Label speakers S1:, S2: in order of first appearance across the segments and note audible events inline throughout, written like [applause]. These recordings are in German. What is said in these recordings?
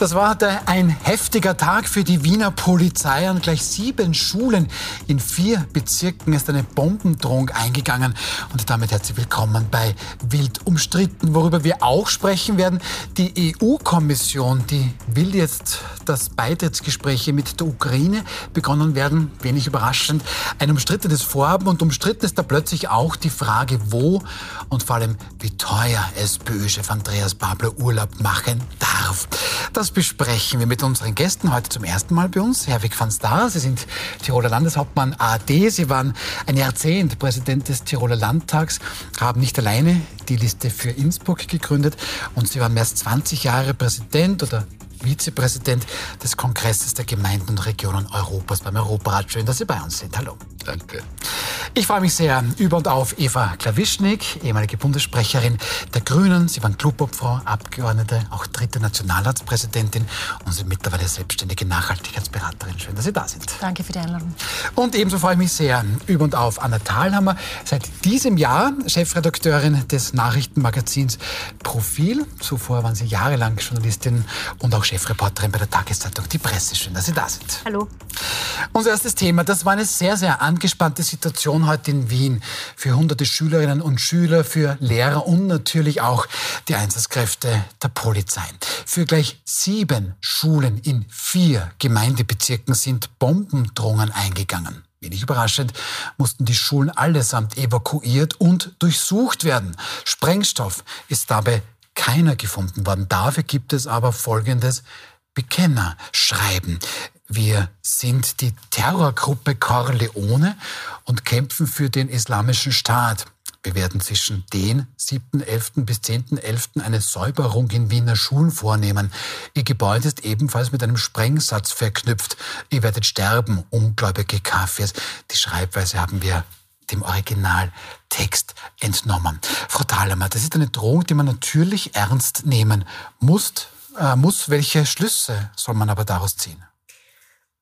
S1: Das war ein heftiger Tag für die Wiener Polizei. An gleich sieben Schulen in vier Bezirken ist eine Bombendrohung eingegangen. Und damit herzlich willkommen bei Wild umstritten, worüber wir auch sprechen werden. Die EU-Kommission, die will jetzt, dass Beitrittsgespräche mit der Ukraine begonnen werden. Wenig überraschend. Ein umstrittenes Vorhaben und umstritten ist da plötzlich auch die Frage, wo und vor allem wie teuer SPÖ-Chef Andreas Babler Urlaub machen darf. Das besprechen wir mit unseren Gästen heute zum ersten Mal bei uns. Herr Wick van Star, Sie sind Tiroler Landeshauptmann AD. Sie waren ein Jahrzehnt Präsident des Tiroler Landtags, haben nicht alleine die Liste für Innsbruck gegründet und Sie waren mehr als 20 Jahre Präsident oder Vizepräsident des Kongresses der Gemeinden und Regionen Europas beim Europarat. Schön, dass Sie bei uns sind. Hallo.
S2: Danke.
S1: Ich freue mich sehr über und auf Eva Klawischnik, ehemalige Bundessprecherin der Grünen. Sie waren Klubobfrau, Abgeordnete, auch dritte Nationalratspräsidentin und sind mittlerweile selbstständige Nachhaltigkeitsberaterin. Schön, dass Sie da sind.
S3: Danke für die Einladung.
S1: Und ebenso freue ich mich sehr über und auf Anna Thalhammer, seit diesem Jahr Chefredakteurin des Nachrichtenmagazins Profil. Zuvor waren Sie jahrelang Journalistin und auch Chefreporterin bei der Tageszeitung Die Presse. Schön, dass Sie da sind.
S3: Hallo.
S1: Unser erstes Thema, das war eine sehr, sehr angespannte Situation heute in Wien für hunderte Schülerinnen und Schüler, für Lehrer und natürlich auch die Einsatzkräfte der Polizei. Für gleich sieben Schulen in vier Gemeindebezirken sind Bombendrohungen eingegangen. Wenig überraschend mussten die Schulen allesamt evakuiert und durchsucht werden. Sprengstoff ist dabei keiner gefunden worden. Dafür gibt es aber folgendes Bekennerschreiben. Wir sind die Terrorgruppe Corleone und kämpfen für den Islamischen Staat. Wir werden zwischen den 7.11. bis 10.11. eine Säuberung in Wiener Schulen vornehmen. Ihr Gebäude ist ebenfalls mit einem Sprengsatz verknüpft. Ihr werdet sterben, ungläubige Kaffees. Die Schreibweise haben wir dem Originaltext entnommen. Frau Thalhammer, das ist eine Drohung, die man natürlich ernst nehmen muss. Äh, muss. Welche Schlüsse soll man aber daraus ziehen?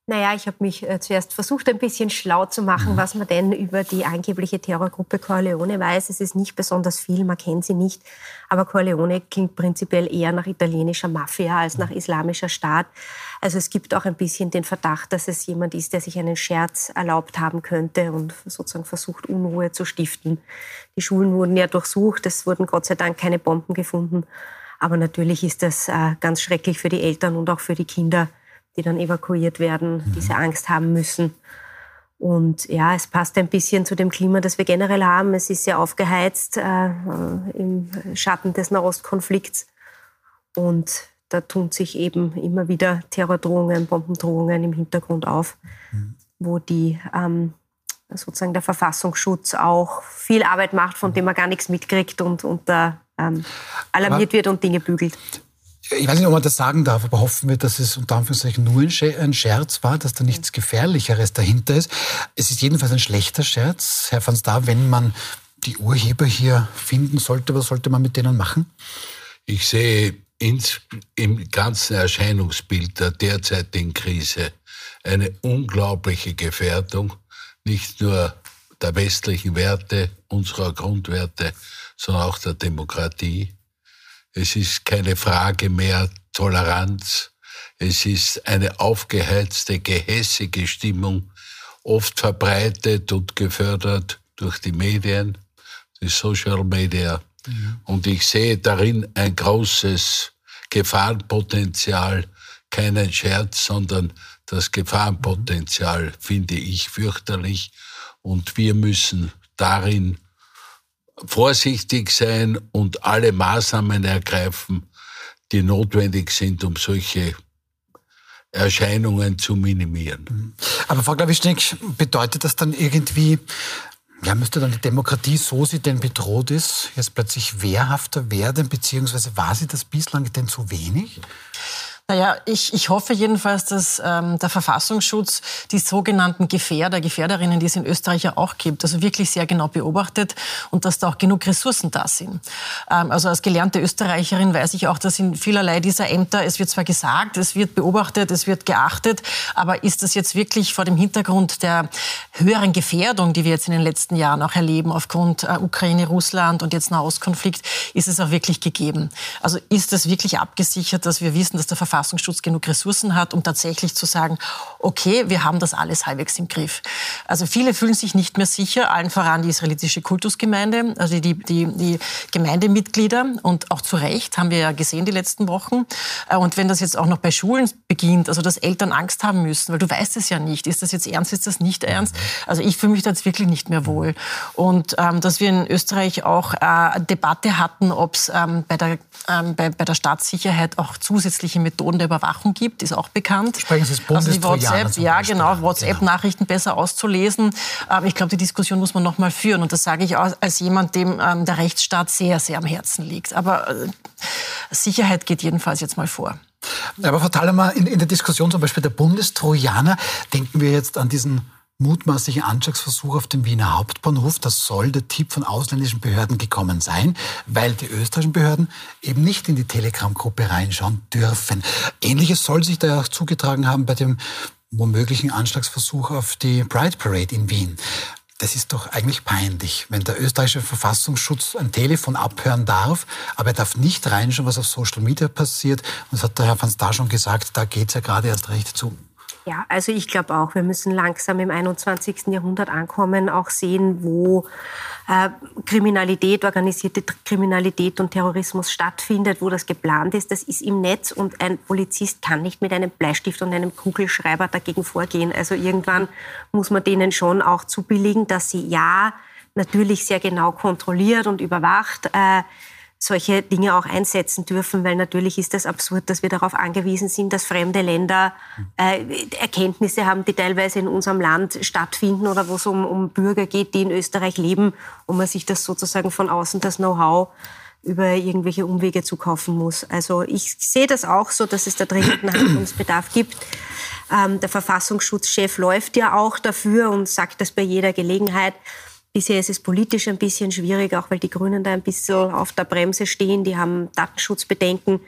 S3: Naja, ich habe mich äh, zuerst versucht, ein bisschen schlau zu machen, mhm. was man denn über die angebliche Terrorgruppe Corleone weiß. Es ist nicht besonders viel, man kennt sie nicht. Aber Corleone klingt prinzipiell eher nach italienischer Mafia als nach islamischer Staat. Also es gibt auch ein bisschen den Verdacht, dass es jemand ist, der sich einen Scherz erlaubt haben könnte und sozusagen versucht, Unruhe zu stiften. Die Schulen wurden ja durchsucht, es wurden Gott sei Dank keine Bomben gefunden. Aber natürlich ist das äh, ganz schrecklich für die Eltern und auch für die Kinder, die dann evakuiert werden, mhm. diese Angst haben müssen. Und ja, es passt ein bisschen zu dem Klima, das wir generell haben. Es ist sehr aufgeheizt äh, im Schatten des Nahostkonflikts. Und da tun sich eben immer wieder Terrordrohungen, Bombendrohungen im Hintergrund auf, mhm. wo die ähm, sozusagen der Verfassungsschutz auch viel Arbeit macht, von dem man gar nichts mitkriegt und, und da ähm, alarmiert aber, wird und Dinge bügelt.
S1: Ich weiß nicht, ob man das sagen darf, aber hoffen wir, dass es unter Anführungszeichen nur ein Scherz war, dass da nichts Gefährlicheres dahinter ist. Es ist jedenfalls ein schlechter Scherz. Herr van Staar, wenn man die Urheber hier finden sollte, was sollte man mit denen machen?
S2: Ich sehe ins, im ganzen Erscheinungsbild der derzeitigen Krise eine unglaubliche Gefährdung, nicht nur der westlichen Werte, unserer Grundwerte, sondern auch der Demokratie. Es ist keine Frage mehr Toleranz. Es ist eine aufgeheizte, gehässige Stimmung, oft verbreitet und gefördert durch die Medien, die Social Media. Mhm. Und ich sehe darin ein großes Gefahrenpotenzial, keinen Scherz, sondern das Gefahrenpotenzial finde ich fürchterlich. Und wir müssen darin vorsichtig sein und alle Maßnahmen ergreifen, die notwendig sind, um solche Erscheinungen zu minimieren.
S1: Aber Frau Glawischnik, bedeutet das dann irgendwie, ja, müsste dann die Demokratie, so sie denn bedroht ist, jetzt plötzlich wehrhafter werden, beziehungsweise war sie das bislang denn zu wenig?
S4: Naja, ich, ich hoffe jedenfalls, dass ähm, der Verfassungsschutz die sogenannten Gefährder, Gefährderinnen, die es in Österreich ja auch gibt, also wirklich sehr genau beobachtet und dass da auch genug Ressourcen da sind. Ähm, also als gelernte Österreicherin weiß ich auch, dass in vielerlei dieser Ämter, es wird zwar gesagt, es wird beobachtet, es wird geachtet, aber ist das jetzt wirklich vor dem Hintergrund der höheren Gefährdung, die wir jetzt in den letzten Jahren auch erleben, aufgrund äh, Ukraine, Russland und jetzt Nahostkonflikt, ist es auch wirklich gegeben? Also ist es wirklich abgesichert, dass wir wissen, dass der Verfassungsschutz Verfassungsschutz genug Ressourcen hat, um tatsächlich zu sagen, okay, wir haben das alles halbwegs im Griff. Also viele fühlen sich nicht mehr sicher, allen voran die israelitische Kultusgemeinde, also die, die, die Gemeindemitglieder und auch zu Recht, haben wir ja gesehen die letzten Wochen. Äh, und wenn das jetzt auch noch bei Schulen beginnt, also dass Eltern Angst haben müssen, weil du weißt es ja nicht, ist das jetzt ernst, ist das nicht ernst? Also ich fühle mich da jetzt wirklich nicht mehr wohl. Und ähm, dass wir in Österreich auch äh, Debatte hatten, ob es ähm, bei, der, ähm, bei, bei der Staatssicherheit auch zusätzliche Methoden der Überwachung gibt, ist auch bekannt.
S1: Sprechen Sie das also die
S4: WhatsApp, ja genau, WhatsApp-Nachrichten genau. besser auszulesen. Aber ich glaube, die Diskussion muss man noch mal führen. Und das sage ich auch als jemand, dem ähm, der Rechtsstaat sehr, sehr am Herzen liegt. Aber äh, Sicherheit geht jedenfalls jetzt mal vor.
S1: Aber Frau Thalhammer, in, in der Diskussion zum Beispiel der Bundestrojaner, denken wir jetzt an diesen mutmaßlichen Anschlagsversuch auf dem Wiener Hauptbahnhof. Das soll der Tipp von ausländischen Behörden gekommen sein, weil die österreichischen Behörden eben nicht in die Telegram-Gruppe reinschauen dürfen. Ähnliches soll sich da auch zugetragen haben bei dem womöglichen Anschlagsversuch auf die Pride Parade in Wien. Das ist doch eigentlich peinlich, wenn der österreichische Verfassungsschutz ein Telefon abhören darf, aber er darf nicht reinschauen, was auf Social Media passiert. Und das hat der Herr van Star schon gesagt, da geht es ja gerade erst recht zu.
S3: Ja, also ich glaube auch, wir müssen langsam im 21. Jahrhundert ankommen, auch sehen, wo äh, Kriminalität, organisierte Kriminalität und Terrorismus stattfindet, wo das geplant ist. Das ist im Netz und ein Polizist kann nicht mit einem Bleistift und einem Kugelschreiber dagegen vorgehen. Also irgendwann muss man denen schon auch zubilligen, dass sie ja natürlich sehr genau kontrolliert und überwacht. Äh, solche Dinge auch einsetzen dürfen, weil natürlich ist das absurd, dass wir darauf angewiesen sind, dass fremde Länder äh, Erkenntnisse haben, die teilweise in unserem Land stattfinden oder wo es um, um Bürger geht, die in Österreich leben und man sich das sozusagen von außen das Know-how über irgendwelche Umwege zukaufen muss. Also ich sehe das auch so, dass es da dringenden Handlungsbedarf gibt. Ähm, der Verfassungsschutzchef läuft ja auch dafür und sagt das bei jeder Gelegenheit. Bisher ist es politisch ein bisschen schwierig, auch weil die Grünen da ein bisschen auf der Bremse stehen. Die haben Datenschutzbedenken.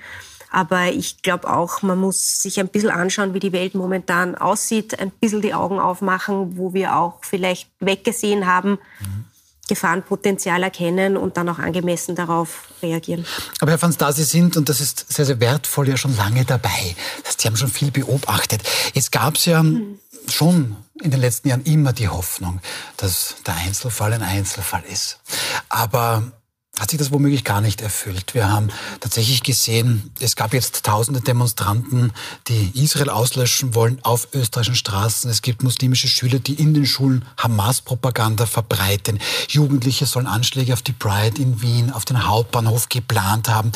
S3: Aber ich glaube auch, man muss sich ein bisschen anschauen, wie die Welt momentan aussieht, ein bisschen die Augen aufmachen, wo wir auch vielleicht weggesehen haben. Mhm. Gefahrenpotenzial erkennen und dann auch angemessen darauf reagieren.
S1: Aber Herr van Star, Sie sind, und das ist sehr, sehr wertvoll, ja schon lange dabei. Sie haben schon viel beobachtet. Jetzt gab es ja mhm. Schon in den letzten Jahren immer die Hoffnung, dass der Einzelfall ein Einzelfall ist. Aber hat sich das womöglich gar nicht erfüllt. Wir haben tatsächlich gesehen, es gab jetzt tausende Demonstranten, die Israel auslöschen wollen auf österreichischen Straßen. Es gibt muslimische Schüler, die in den Schulen Hamas-Propaganda verbreiten. Jugendliche sollen Anschläge auf die Pride in Wien, auf den Hauptbahnhof geplant haben.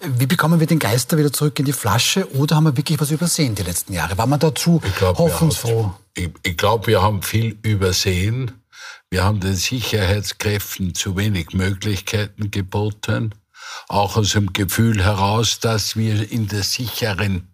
S1: Wie bekommen wir den Geister wieder zurück in die Flasche? Oder haben wir wirklich was übersehen die letzten Jahre? War man dazu glaub, hoffnungsfroh?
S2: ich, ich glaube, wir haben viel übersehen. Wir haben den Sicherheitskräften zu wenig Möglichkeiten geboten, auch aus dem Gefühl heraus, dass wir in der sicheren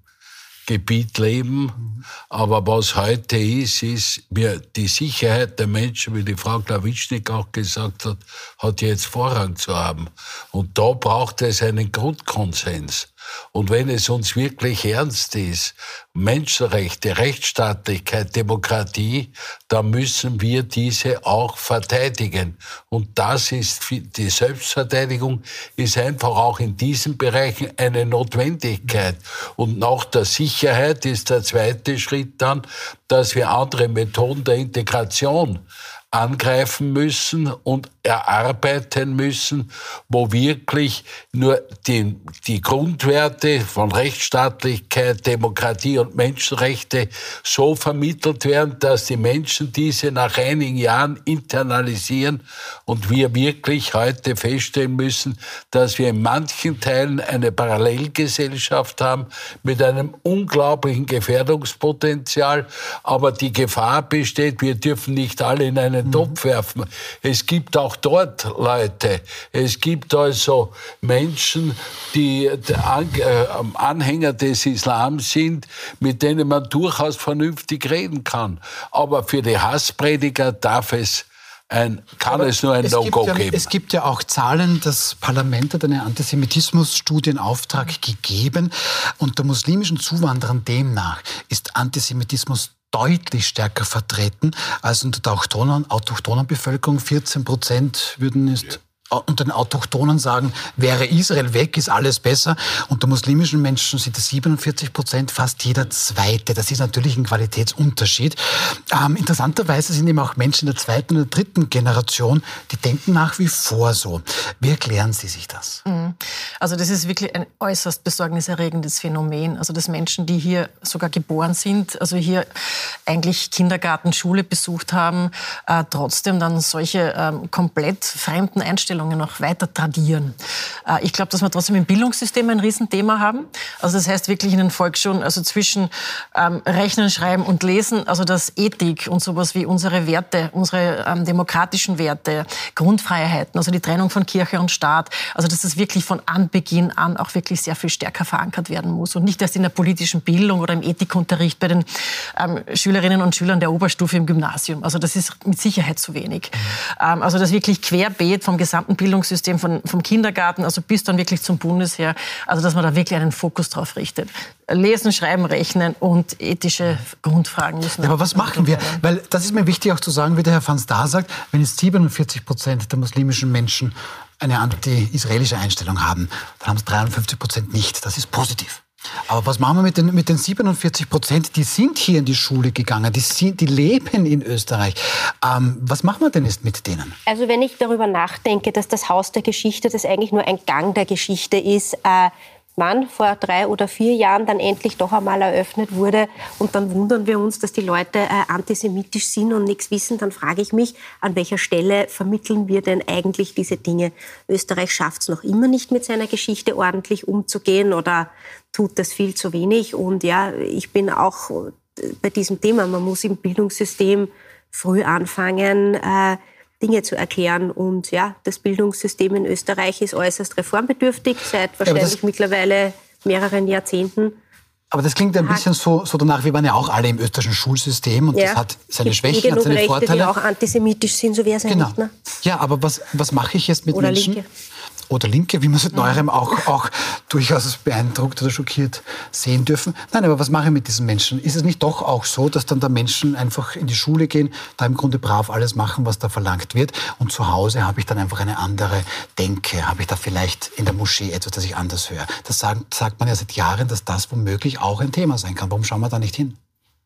S2: Gebiet leben. Aber was heute ist, ist, wir, die Sicherheit der Menschen, wie die Frau Klawitschnik auch gesagt hat, hat jetzt Vorrang zu haben. Und da braucht es einen Grundkonsens. Und wenn es uns wirklich ernst ist, Menschenrechte, Rechtsstaatlichkeit, Demokratie, dann müssen wir diese auch verteidigen. Und das ist, die Selbstverteidigung ist einfach auch in diesen Bereichen eine Notwendigkeit. Und nach der Sicherheit ist der zweite Schritt dann, dass wir andere Methoden der Integration angreifen müssen und erarbeiten müssen, wo wirklich nur die, die Grundwerte von Rechtsstaatlichkeit, Demokratie und Menschenrechte so vermittelt werden, dass die Menschen diese nach einigen Jahren internalisieren und wir wirklich heute feststellen müssen, dass wir in manchen Teilen eine Parallelgesellschaft haben mit einem unglaublichen Gefährdungspotenzial, aber die Gefahr besteht, wir dürfen nicht alle in einen mhm. Topf werfen. Es gibt auch dort Leute. Es gibt also Menschen, die äh, Anhänger des Islams sind, mit denen man durchaus vernünftig reden kann. Aber für die Hassprediger darf es ein, kann Aber es nur ein No-Go
S1: ja,
S2: geben.
S1: Es gibt ja auch Zahlen, das Parlament hat eine Antisemitismusstudie in Auftrag gegeben. Unter muslimischen Zuwanderern demnach ist Antisemitismus deutlich stärker vertreten als unter der autochthonen, Bevölkerung. 14 Prozent würden es unter den Autochtonen sagen, wäre Israel weg, ist alles besser. Unter muslimischen Menschen sind es 47 Prozent, fast jeder Zweite. Das ist natürlich ein Qualitätsunterschied. Ähm, interessanterweise sind eben auch Menschen der zweiten oder dritten Generation, die denken nach wie vor so. Wie erklären Sie sich das? Mhm.
S4: Also das ist wirklich ein äußerst besorgniserregendes Phänomen. Also dass Menschen, die hier sogar geboren sind, also hier eigentlich Kindergarten, Schule besucht haben, äh, trotzdem dann solche ähm, komplett fremden Einstellungen noch weiter tradieren. Äh, ich glaube, dass wir trotzdem im Bildungssystem ein Riesenthema haben. Also das heißt wirklich in den Volksschulen, also zwischen ähm, Rechnen, Schreiben und Lesen, also dass Ethik und sowas wie unsere Werte, unsere ähm, demokratischen Werte, Grundfreiheiten, also die Trennung von Kirche und Staat, also dass das wirklich von Anbeginn an auch wirklich sehr viel stärker verankert werden muss und nicht erst in der politischen Bildung oder im Ethikunterricht bei den ähm, Schülerinnen und Schülern der Oberstufe im Gymnasium. Also das ist mit Sicherheit zu wenig. Mhm. Ähm, also das wirklich querbeet vom gesamten Bildungssystem, von, vom Kindergarten, also bis dann wirklich zum Bundesheer, also dass man da wirklich einen Fokus drauf richtet. Lesen, Schreiben, Rechnen und ethische Grundfragen müssen.
S1: Ja, aber was machen wir? Weil das ist mir wichtig auch zu sagen, wie der Herr Van Staar sagt, wenn jetzt 47 Prozent der muslimischen Menschen eine anti-israelische Einstellung haben, dann haben es 53 Prozent nicht. Das ist positiv. Aber was machen wir mit den, mit den 47 Prozent, die sind hier in die Schule gegangen, die, sind, die leben in Österreich. Ähm, was machen wir denn jetzt mit denen?
S3: Also wenn ich darüber nachdenke, dass das Haus der Geschichte, das eigentlich nur ein Gang der Geschichte ist, äh, wann vor drei oder vier Jahren dann endlich doch einmal eröffnet wurde. Und dann wundern wir uns, dass die Leute äh, antisemitisch sind und nichts wissen. Dann frage ich mich, an welcher Stelle vermitteln wir denn eigentlich diese Dinge? Österreich schafft es noch immer nicht, mit seiner Geschichte ordentlich umzugehen oder tut das viel zu wenig. Und ja, ich bin auch bei diesem Thema, man muss im Bildungssystem früh anfangen, äh, Dinge zu erklären. Und ja, das Bildungssystem in Österreich ist äußerst reformbedürftig, seit wahrscheinlich ja, mittlerweile mehreren Jahrzehnten.
S1: Aber das klingt ein bisschen so, so danach, wir waren ja auch alle im österreichischen Schulsystem und ja. das hat seine Schwächen, hat seine
S3: Rechte,
S1: Vorteile.
S3: Die auch antisemitisch sind, so wäre es ja
S1: genau.
S3: nicht. Ne?
S1: Ja, aber was, was mache ich jetzt mit
S3: Oder
S1: Menschen?
S3: Linke
S1: oder Linke, wie man seit neuerem auch, auch durchaus beeindruckt oder schockiert sehen dürfen. Nein, aber was mache ich mit diesen Menschen? Ist es nicht doch auch so, dass dann da Menschen einfach in die Schule gehen, da im Grunde brav alles machen, was da verlangt wird und zu Hause habe ich dann einfach eine andere Denke, habe ich da vielleicht in der Moschee etwas, das ich anders höre. Das sagt, sagt man ja seit Jahren, dass das womöglich auch ein Thema sein kann. Warum schauen wir da nicht hin?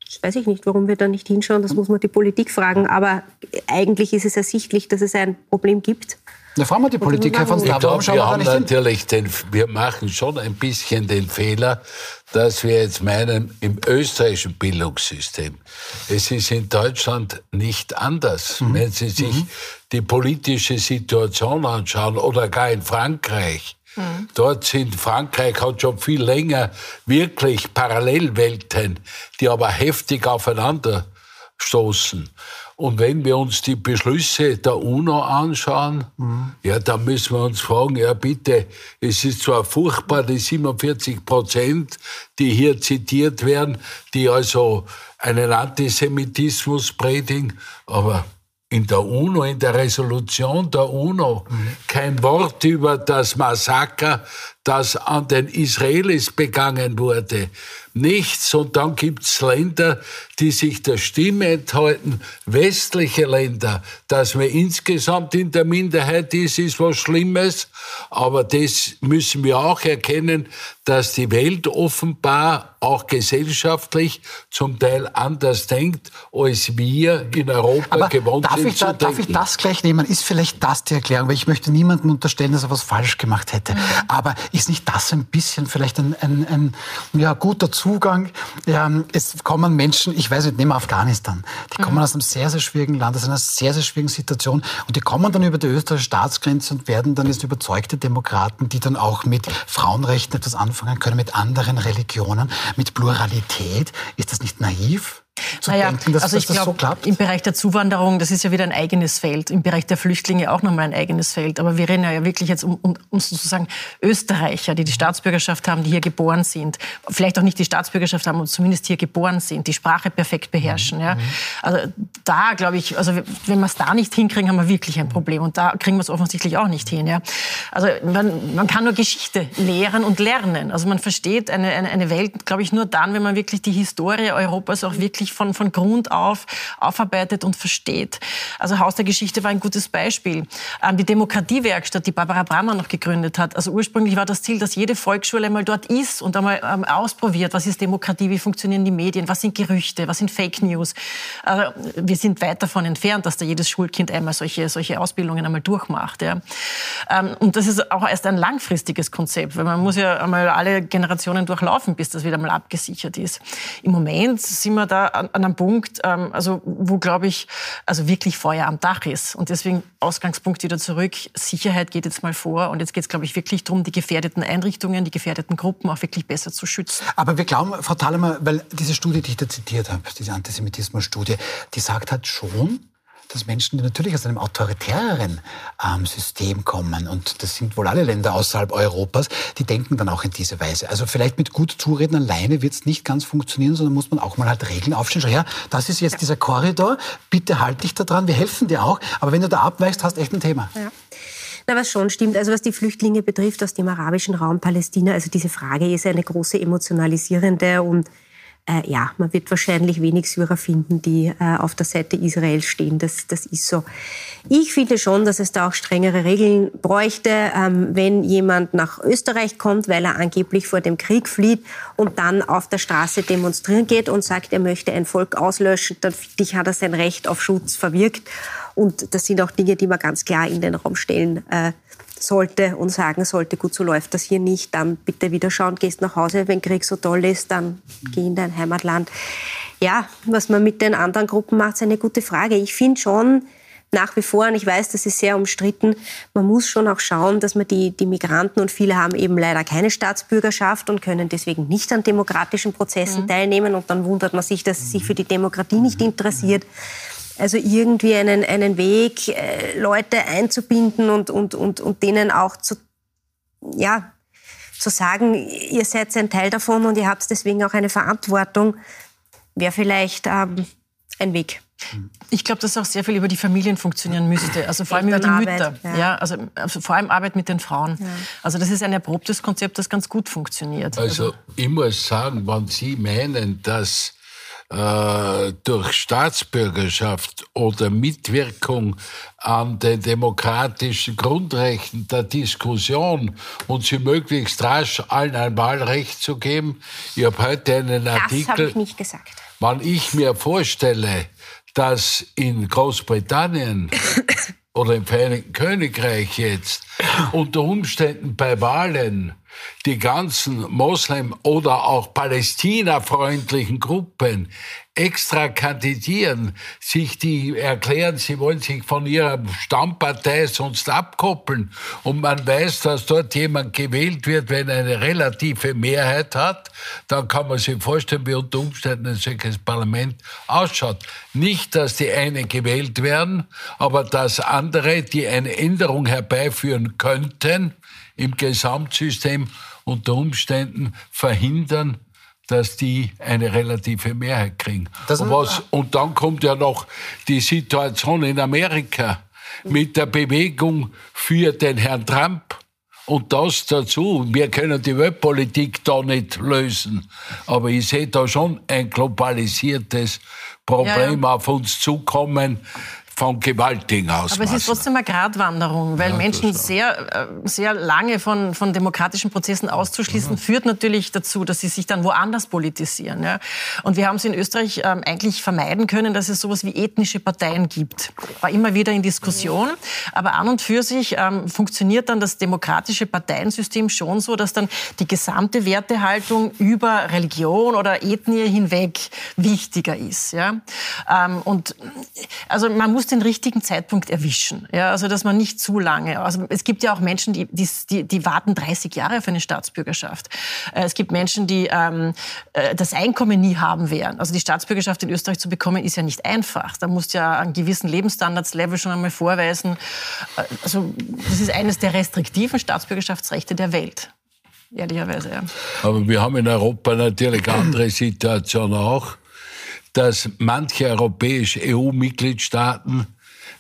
S3: Das weiß ich nicht, warum wir da nicht hinschauen. Das muss man die Politik fragen. Aber eigentlich ist es ersichtlich, dass es ein Problem gibt.
S1: Da fragen wir die Politik, Herr
S2: von Star, warum schauen wir, wir haben natürlich den, wir machen schon ein bisschen den Fehler, dass wir jetzt meinen, im österreichischen Bildungssystem, es ist in Deutschland nicht anders. Mhm. Wenn Sie sich mhm. die politische Situation anschauen oder gar in Frankreich, Mhm. Dort sind Frankreich hat schon viel länger wirklich Parallelwelten, die aber heftig aufeinander stoßen. Und wenn wir uns die Beschlüsse der UNO anschauen, mhm. ja, dann müssen wir uns fragen, ja bitte, es ist zwar furchtbar, die 47 Prozent, die hier zitiert werden, die also einen Antisemitismus predigen, aber in der UNO, in der Resolution der UNO, mhm. kein Wort über das Massaker, das an den Israelis begangen wurde nichts. Und dann gibt's Länder, die sich der Stimme enthalten, westliche Länder. Dass wir insgesamt in der Minderheit ist, ist was Schlimmes. Aber das müssen wir auch erkennen, dass die Welt offenbar auch gesellschaftlich zum Teil anders denkt, als wir in Europa
S1: Aber
S2: gewohnt
S1: darf
S2: sind
S1: ich da, zu Darf ich das gleich nehmen? Ist vielleicht das die Erklärung? Weil ich möchte niemandem unterstellen, dass er was falsch gemacht hätte. Mhm. Aber ist nicht das ein bisschen vielleicht ein, ein, ein ja, guter Zugang? Ja, es kommen Menschen, ich weiß nicht, nehmen wir Afghanistan. Die kommen mhm. aus einem sehr, sehr schwierigen Land, aus einer sehr, sehr schwierigen Situation. Und die kommen dann über die österreichische Staatsgrenze und werden dann jetzt überzeugte Demokraten, die dann auch mit Frauenrechten etwas anfangen anfangen können mit anderen Religionen, mit Pluralität. Ist das nicht naiv?
S4: Zu naja, denken, dass, also ich dass das glaub, so klappt? Im Bereich der Zuwanderung, das ist ja wieder ein eigenes Feld. Im Bereich der Flüchtlinge auch nochmal ein eigenes Feld. Aber wir reden ja wirklich jetzt um, um, um sozusagen Österreicher, die die Staatsbürgerschaft haben, die hier geboren sind. Vielleicht auch nicht die Staatsbürgerschaft haben, aber zumindest hier geboren sind, die Sprache perfekt beherrschen. Ja. Mhm. Also da glaube ich, also wenn wir es da nicht hinkriegen, haben wir wirklich ein Problem. Und da kriegen wir es offensichtlich auch nicht hin. Ja. Also man, man kann nur Geschichte lehren und lernen. Also man versteht eine, eine, eine Welt, glaube ich, nur dann, wenn man wirklich die Historie Europas auch wirklich wirklich von, von Grund auf aufarbeitet und versteht. Also Haus der Geschichte war ein gutes Beispiel. Ähm, die Demokratiewerkstatt, die Barbara Brammer noch gegründet hat. Also ursprünglich war das Ziel, dass jede Volksschule einmal dort ist und einmal ähm, ausprobiert, was ist Demokratie, wie funktionieren die Medien, was sind Gerüchte, was sind Fake News. Also wir sind weit davon entfernt, dass da jedes Schulkind einmal solche, solche Ausbildungen einmal durchmacht. Ja. Ähm, und das ist auch erst ein langfristiges Konzept, weil man muss ja einmal alle Generationen durchlaufen, bis das wieder mal abgesichert ist. Im Moment sind wir da an, an einem Punkt, ähm, also wo glaube ich, also wirklich Feuer am Dach ist. Und deswegen Ausgangspunkt wieder zurück. Sicherheit geht jetzt mal vor. Und jetzt geht es, glaube ich, wirklich darum, die gefährdeten Einrichtungen, die gefährdeten Gruppen auch wirklich besser zu schützen.
S1: Aber wir glauben, Frau Thalhammer, weil diese Studie, die ich da zitiert habe, diese Antisemitismus-Studie, die sagt halt schon, dass Menschen, die natürlich aus einem autoritäreren ähm, System kommen, und das sind wohl alle Länder außerhalb Europas, die denken dann auch in diese Weise. Also vielleicht mit gut Zureden alleine wird es nicht ganz funktionieren, sondern muss man auch mal halt Regeln aufstellen. Schau her, das ist jetzt ja. dieser Korridor, bitte halt dich da dran, wir helfen dir auch, aber wenn du da abweichst, hast echt ein Thema. Ja.
S3: Na, was schon stimmt, also was die Flüchtlinge betrifft aus dem arabischen Raum Palästina, also diese Frage ist eine große emotionalisierende und äh, ja, man wird wahrscheinlich wenig Syrer finden, die äh, auf der Seite Israels stehen. Das, das ist so. Ich finde schon, dass es da auch strengere Regeln bräuchte, ähm, wenn jemand nach Österreich kommt, weil er angeblich vor dem Krieg flieht und dann auf der Straße demonstrieren geht und sagt, er möchte ein Volk auslöschen, dann finde ich, hat er sein Recht auf Schutz verwirkt. Und das sind auch Dinge, die man ganz klar in den Raum stellen äh, sollte und sagen sollte, gut, so läuft das hier nicht, dann bitte wieder schauen, gehst nach Hause, wenn Krieg so toll ist, dann geh in dein Heimatland. Ja, was man mit den anderen Gruppen macht, ist eine gute Frage. Ich finde schon, nach wie vor, und ich weiß, das ist sehr umstritten, man muss schon auch schauen, dass man die, die Migranten und viele haben eben leider keine Staatsbürgerschaft und können deswegen nicht an demokratischen Prozessen mhm. teilnehmen und dann wundert man sich, dass sie sich für die Demokratie nicht interessiert. Also irgendwie einen, einen Weg, äh, Leute einzubinden und, und, und, und denen auch zu, ja, zu sagen, ihr seid ein Teil davon und ihr habt deswegen auch eine Verantwortung, wäre vielleicht ähm, ein Weg.
S4: Ich glaube, dass auch sehr viel über die Familien funktionieren müsste. Also vor allem über die Arbeit, Mütter. Ja. ja also, also, vor allem Arbeit mit den Frauen. Ja. Also das ist ein erprobtes Konzept, das ganz gut funktioniert.
S2: Also, also ich muss sagen, wenn Sie meinen, dass äh, durch Staatsbürgerschaft oder Mitwirkung an den demokratischen Grundrechten der Diskussion und sie möglichst rasch allen ein Wahlrecht zu geben. Ich habe heute einen Artikel. Das habe
S3: ich nicht gesagt.
S2: Wenn ich mir vorstelle, dass in Großbritannien [coughs] oder im Vereinigten Königreich jetzt unter Umständen bei Wahlen die ganzen Moslem- oder auch Palästina-freundlichen Gruppen extra kandidieren, sich die erklären, sie wollen sich von ihrer Stammpartei sonst abkoppeln. Und man weiß, dass dort jemand gewählt wird, wenn er eine relative Mehrheit hat, dann kann man sich vorstellen, wie unter Umständen ein solches Parlament ausschaut. Nicht, dass die einen gewählt werden, aber dass andere, die eine Änderung herbeiführen könnten im Gesamtsystem, unter Umständen verhindern, dass die eine relative Mehrheit kriegen. Und, was, und, dann kommt ja noch die Situation in Amerika mit der Bewegung für den Herrn Trump. Und das dazu. Wir können die Weltpolitik da nicht lösen. Aber ich sehe da schon ein globalisiertes Problem ja, ja. auf uns zukommen, von gewaltigen Ausmaßen.
S4: Aber es ist trotzdem eine Gratwanderung, weil ja, Menschen sehr, äh, sehr lange von, von demokratischen Prozessen auszuschließen, mhm. führt natürlich dazu, dass sie sich dann woanders politisieren. Ja? Und wir haben es in Österreich ähm, eigentlich vermeiden können, dass es sowas wie ethnische Parteien gibt. War immer wieder in Diskussion. Aber an und für sich ähm, funktioniert dann das demokratische Parteiensystem schon so, dass dann die gesamte Wertehaltung über Religion oder Ethnie hinweg wichtiger ist. Ja? Ähm, und also man muss muss den richtigen Zeitpunkt erwischen. Ja, also dass man nicht zu lange. Also es gibt ja auch Menschen, die, die, die warten 30 Jahre auf eine Staatsbürgerschaft. Äh, es gibt Menschen, die ähm, äh, das Einkommen nie haben werden. Also die Staatsbürgerschaft in Österreich zu bekommen, ist ja nicht einfach. Da musst du ja einen gewissen Lebensstandardslevel schon einmal vorweisen. Äh, also das ist eines der restriktiven Staatsbürgerschaftsrechte der Welt ehrlicherweise. Ja.
S2: Aber wir haben in Europa natürlich andere Situationen auch dass manche europäische EU-Mitgliedstaaten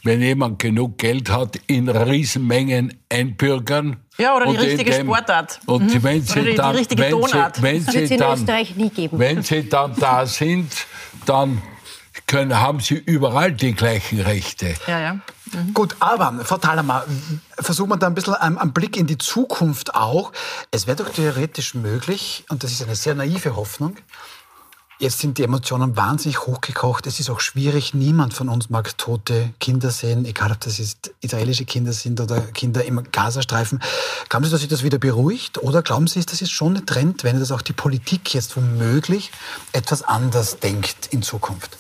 S2: wenn jemand genug Geld hat, in Riesenmengen einbürgern.
S4: Ja, oder die richtige dem, Sportart.
S2: Und mhm. wenn sie
S4: oder
S2: dann,
S4: die richtige
S2: wenn
S4: Tonart.
S2: Sie, wenn sie
S3: in
S2: dann,
S3: Österreich nie geben.
S2: Wenn sie dann da sind, dann können, haben sie überall die gleichen Rechte.
S4: Ja, ja.
S1: Mhm. Gut, aber Frau Thalhammer, versuchen wir da ein bisschen einen, einen Blick in die Zukunft auch. Es wäre doch theoretisch möglich, und das ist eine sehr naive Hoffnung, Jetzt sind die Emotionen wahnsinnig hochgekocht. Es ist auch schwierig. Niemand von uns mag tote Kinder sehen, egal ob das jetzt israelische Kinder sind oder Kinder im Gazastreifen. Glauben Sie, dass sich das wieder beruhigt? Oder glauben Sie, das ist schon ein Trend, wenn das auch die Politik jetzt womöglich etwas anders denkt in Zukunft?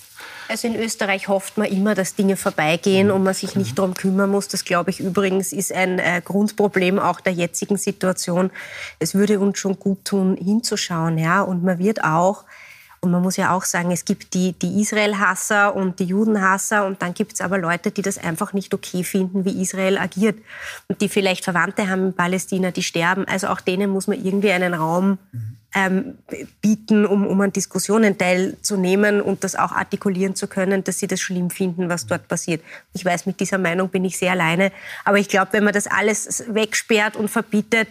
S3: Also in Österreich hofft man immer, dass Dinge vorbeigehen und man sich nicht darum kümmern muss. Das, glaube ich, übrigens ist ein äh, Grundproblem auch der jetzigen Situation. Es würde uns schon gut tun, hinzuschauen. Ja? Und man wird auch und man muss ja auch sagen, es gibt die, die Israel-Hasser und die Juden-Hasser und dann gibt es aber Leute, die das einfach nicht okay finden, wie Israel agiert und die vielleicht Verwandte haben in Palästina, die sterben. Also auch denen muss man irgendwie einen Raum ähm, bieten, um, um an Diskussionen teilzunehmen und das auch artikulieren zu können, dass sie das schlimm finden, was dort passiert. Ich weiß, mit dieser Meinung bin ich sehr alleine, aber ich glaube, wenn man das alles wegsperrt und verbietet,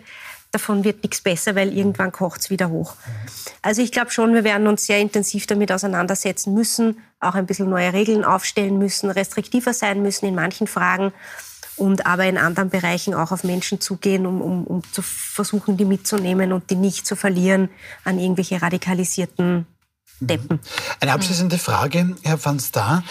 S3: davon wird nichts besser, weil irgendwann kocht es wieder hoch. Also ich glaube schon, wir werden uns sehr intensiv damit auseinandersetzen müssen, auch ein bisschen neue Regeln aufstellen müssen, restriktiver sein müssen in manchen Fragen und aber in anderen Bereichen auch auf Menschen zugehen, um, um, um zu versuchen, die mitzunehmen und die nicht zu verlieren an irgendwelche radikalisierten Deppen.
S1: Eine abschließende Frage, Herr van Staar,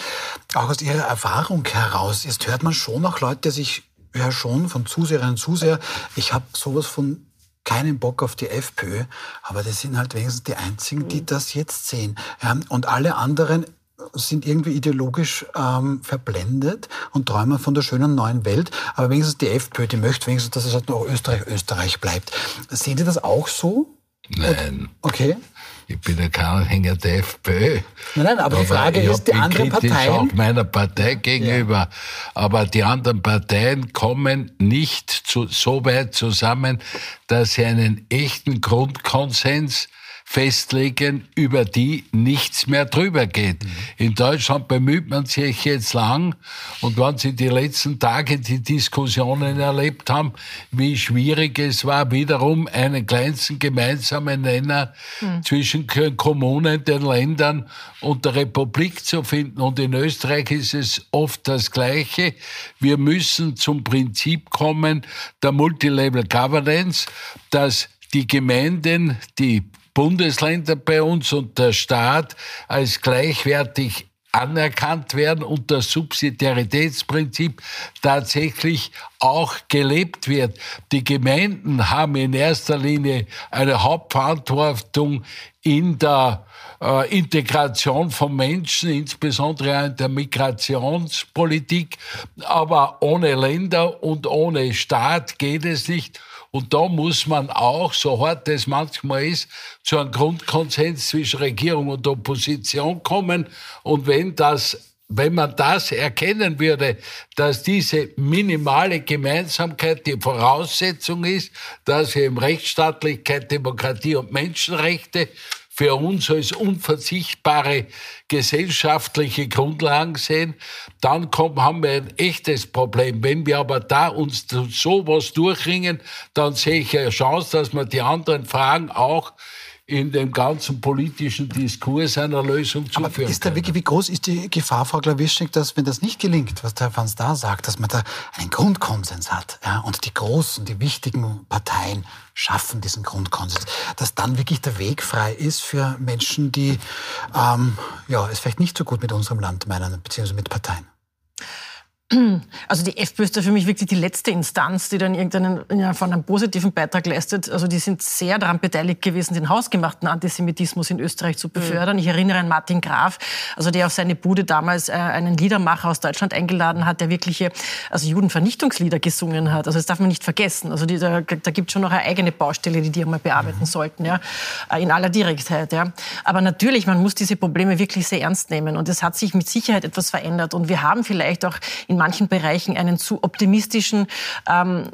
S1: auch aus Ihrer Erfahrung heraus. Jetzt hört man schon auch Leute, die sich ja schon von Zuseherinnen und Zuseher, ich habe sowas von keinen Bock auf die FPÖ, aber das sind halt wenigstens die einzigen, die mhm. das jetzt sehen. Ja, und alle anderen sind irgendwie ideologisch ähm, verblendet und träumen von der schönen neuen Welt. Aber wenigstens die FPÖ, die möchte wenigstens, dass es halt noch Österreich, Österreich bleibt. Sehen Sie das auch so?
S2: Nein.
S1: Okay.
S2: Ich bin ja kein Anhänger der FPÖ.
S1: Nein, nein, aber, aber die Frage ist, die anderen Parteien...
S2: auch meiner Partei gegenüber. Ja. Aber die anderen Parteien kommen nicht zu, so weit zusammen, dass sie einen echten Grundkonsens festlegen, über die nichts mehr drüber geht. Mhm. In Deutschland bemüht man sich jetzt lang und wenn Sie die letzten Tage die Diskussionen erlebt haben, wie schwierig es war, wiederum einen kleinsten gemeinsamen Nenner mhm. zwischen Kommunen, den Ländern und der Republik zu finden. Und in Österreich ist es oft das Gleiche. Wir müssen zum Prinzip kommen der Multilevel Governance, dass die Gemeinden, die Bundesländer bei uns und der Staat als gleichwertig anerkannt werden und das Subsidiaritätsprinzip tatsächlich auch gelebt wird. Die Gemeinden haben in erster Linie eine Hauptverantwortung in der äh, Integration von Menschen, insbesondere in der Migrationspolitik. Aber ohne Länder und ohne Staat geht es nicht. Und da muss man auch, so hart es manchmal ist, zu einem Grundkonsens zwischen Regierung und Opposition kommen. Und wenn das wenn man das erkennen würde, dass diese minimale Gemeinsamkeit die Voraussetzung ist, dass wir im Rechtsstaatlichkeit, Demokratie und Menschenrechte für uns als unverzichtbare gesellschaftliche Grundlagen sehen, dann kommen, haben wir ein echtes Problem. Wenn wir aber da uns sowas durchringen, dann sehe ich eine Chance, dass wir die anderen Fragen auch in dem ganzen politischen Diskurs einer Lösung zuführen Aber
S1: ist da wirklich, wie groß ist die Gefahr, Frau Glawischnik, dass wenn das nicht gelingt, was der Herr Van da sagt, dass man da einen Grundkonsens hat ja, und die großen, die wichtigen Parteien schaffen diesen Grundkonsens, dass dann wirklich der Weg frei ist für Menschen, die ähm, ja, es vielleicht nicht so gut mit unserem Land meinen, beziehungsweise mit Parteien?
S4: Also die FPÖ ist da für mich wirklich die letzte Instanz, die dann irgendeinen ja, von einem positiven Beitrag leistet. Also die sind sehr daran beteiligt gewesen, den hausgemachten Antisemitismus in Österreich zu befördern. Mhm. Ich erinnere an Martin Graf, also der auf seine Bude damals äh, einen Liedermacher aus Deutschland eingeladen hat, der wirkliche also Judenvernichtungslieder gesungen hat. Also das darf man nicht vergessen. Also die, da, da gibt es schon noch eine eigene Baustelle, die die einmal bearbeiten mhm. sollten, ja, äh, in aller Direktheit. Ja. Aber natürlich, man muss diese Probleme wirklich sehr ernst nehmen und es hat sich mit Sicherheit etwas verändert und wir haben vielleicht auch in manchen Bereichen einen zu optimistischen ähm,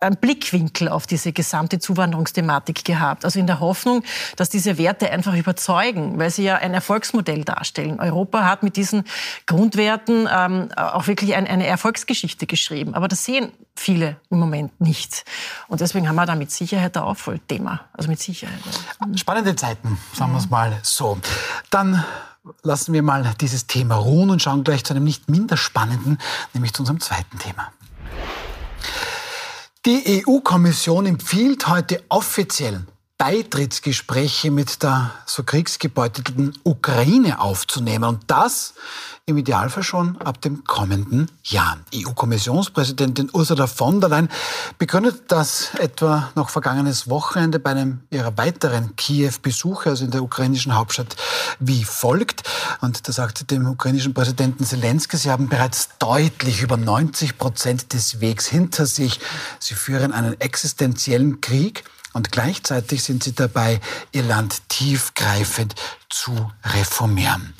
S4: einen Blickwinkel auf diese gesamte Zuwanderungsthematik gehabt. Also in der Hoffnung, dass diese Werte einfach überzeugen, weil sie ja ein Erfolgsmodell darstellen. Europa hat mit diesen Grundwerten ähm, auch wirklich ein, eine Erfolgsgeschichte geschrieben. Aber das sehen viele im Moment nicht. Und deswegen haben wir da mit Sicherheit ein Aufholthema. Also mit Sicherheit.
S1: Spannende Zeiten, sagen wir es mal so. Dann lassen wir mal dieses Thema ruhen und schauen gleich zu einem nicht minder spannenden, nämlich zu unserem zweiten Thema. Die EU-Kommission empfiehlt heute offiziell Beitrittsgespräche mit der so kriegsgebeutelten Ukraine aufzunehmen. Und das im Idealfall schon ab dem kommenden Jahr. EU-Kommissionspräsidentin Ursula von der Leyen begründet das etwa noch vergangenes Wochenende bei einem ihrer weiteren Kiew-Besuche, also in der ukrainischen Hauptstadt, wie folgt. Und da sagte dem ukrainischen Präsidenten Zelensky, sie haben bereits deutlich über 90 Prozent des Wegs hinter sich. Sie führen einen existenziellen Krieg. Und gleichzeitig sind sie dabei, ihr Land tiefgreifend zu reformieren.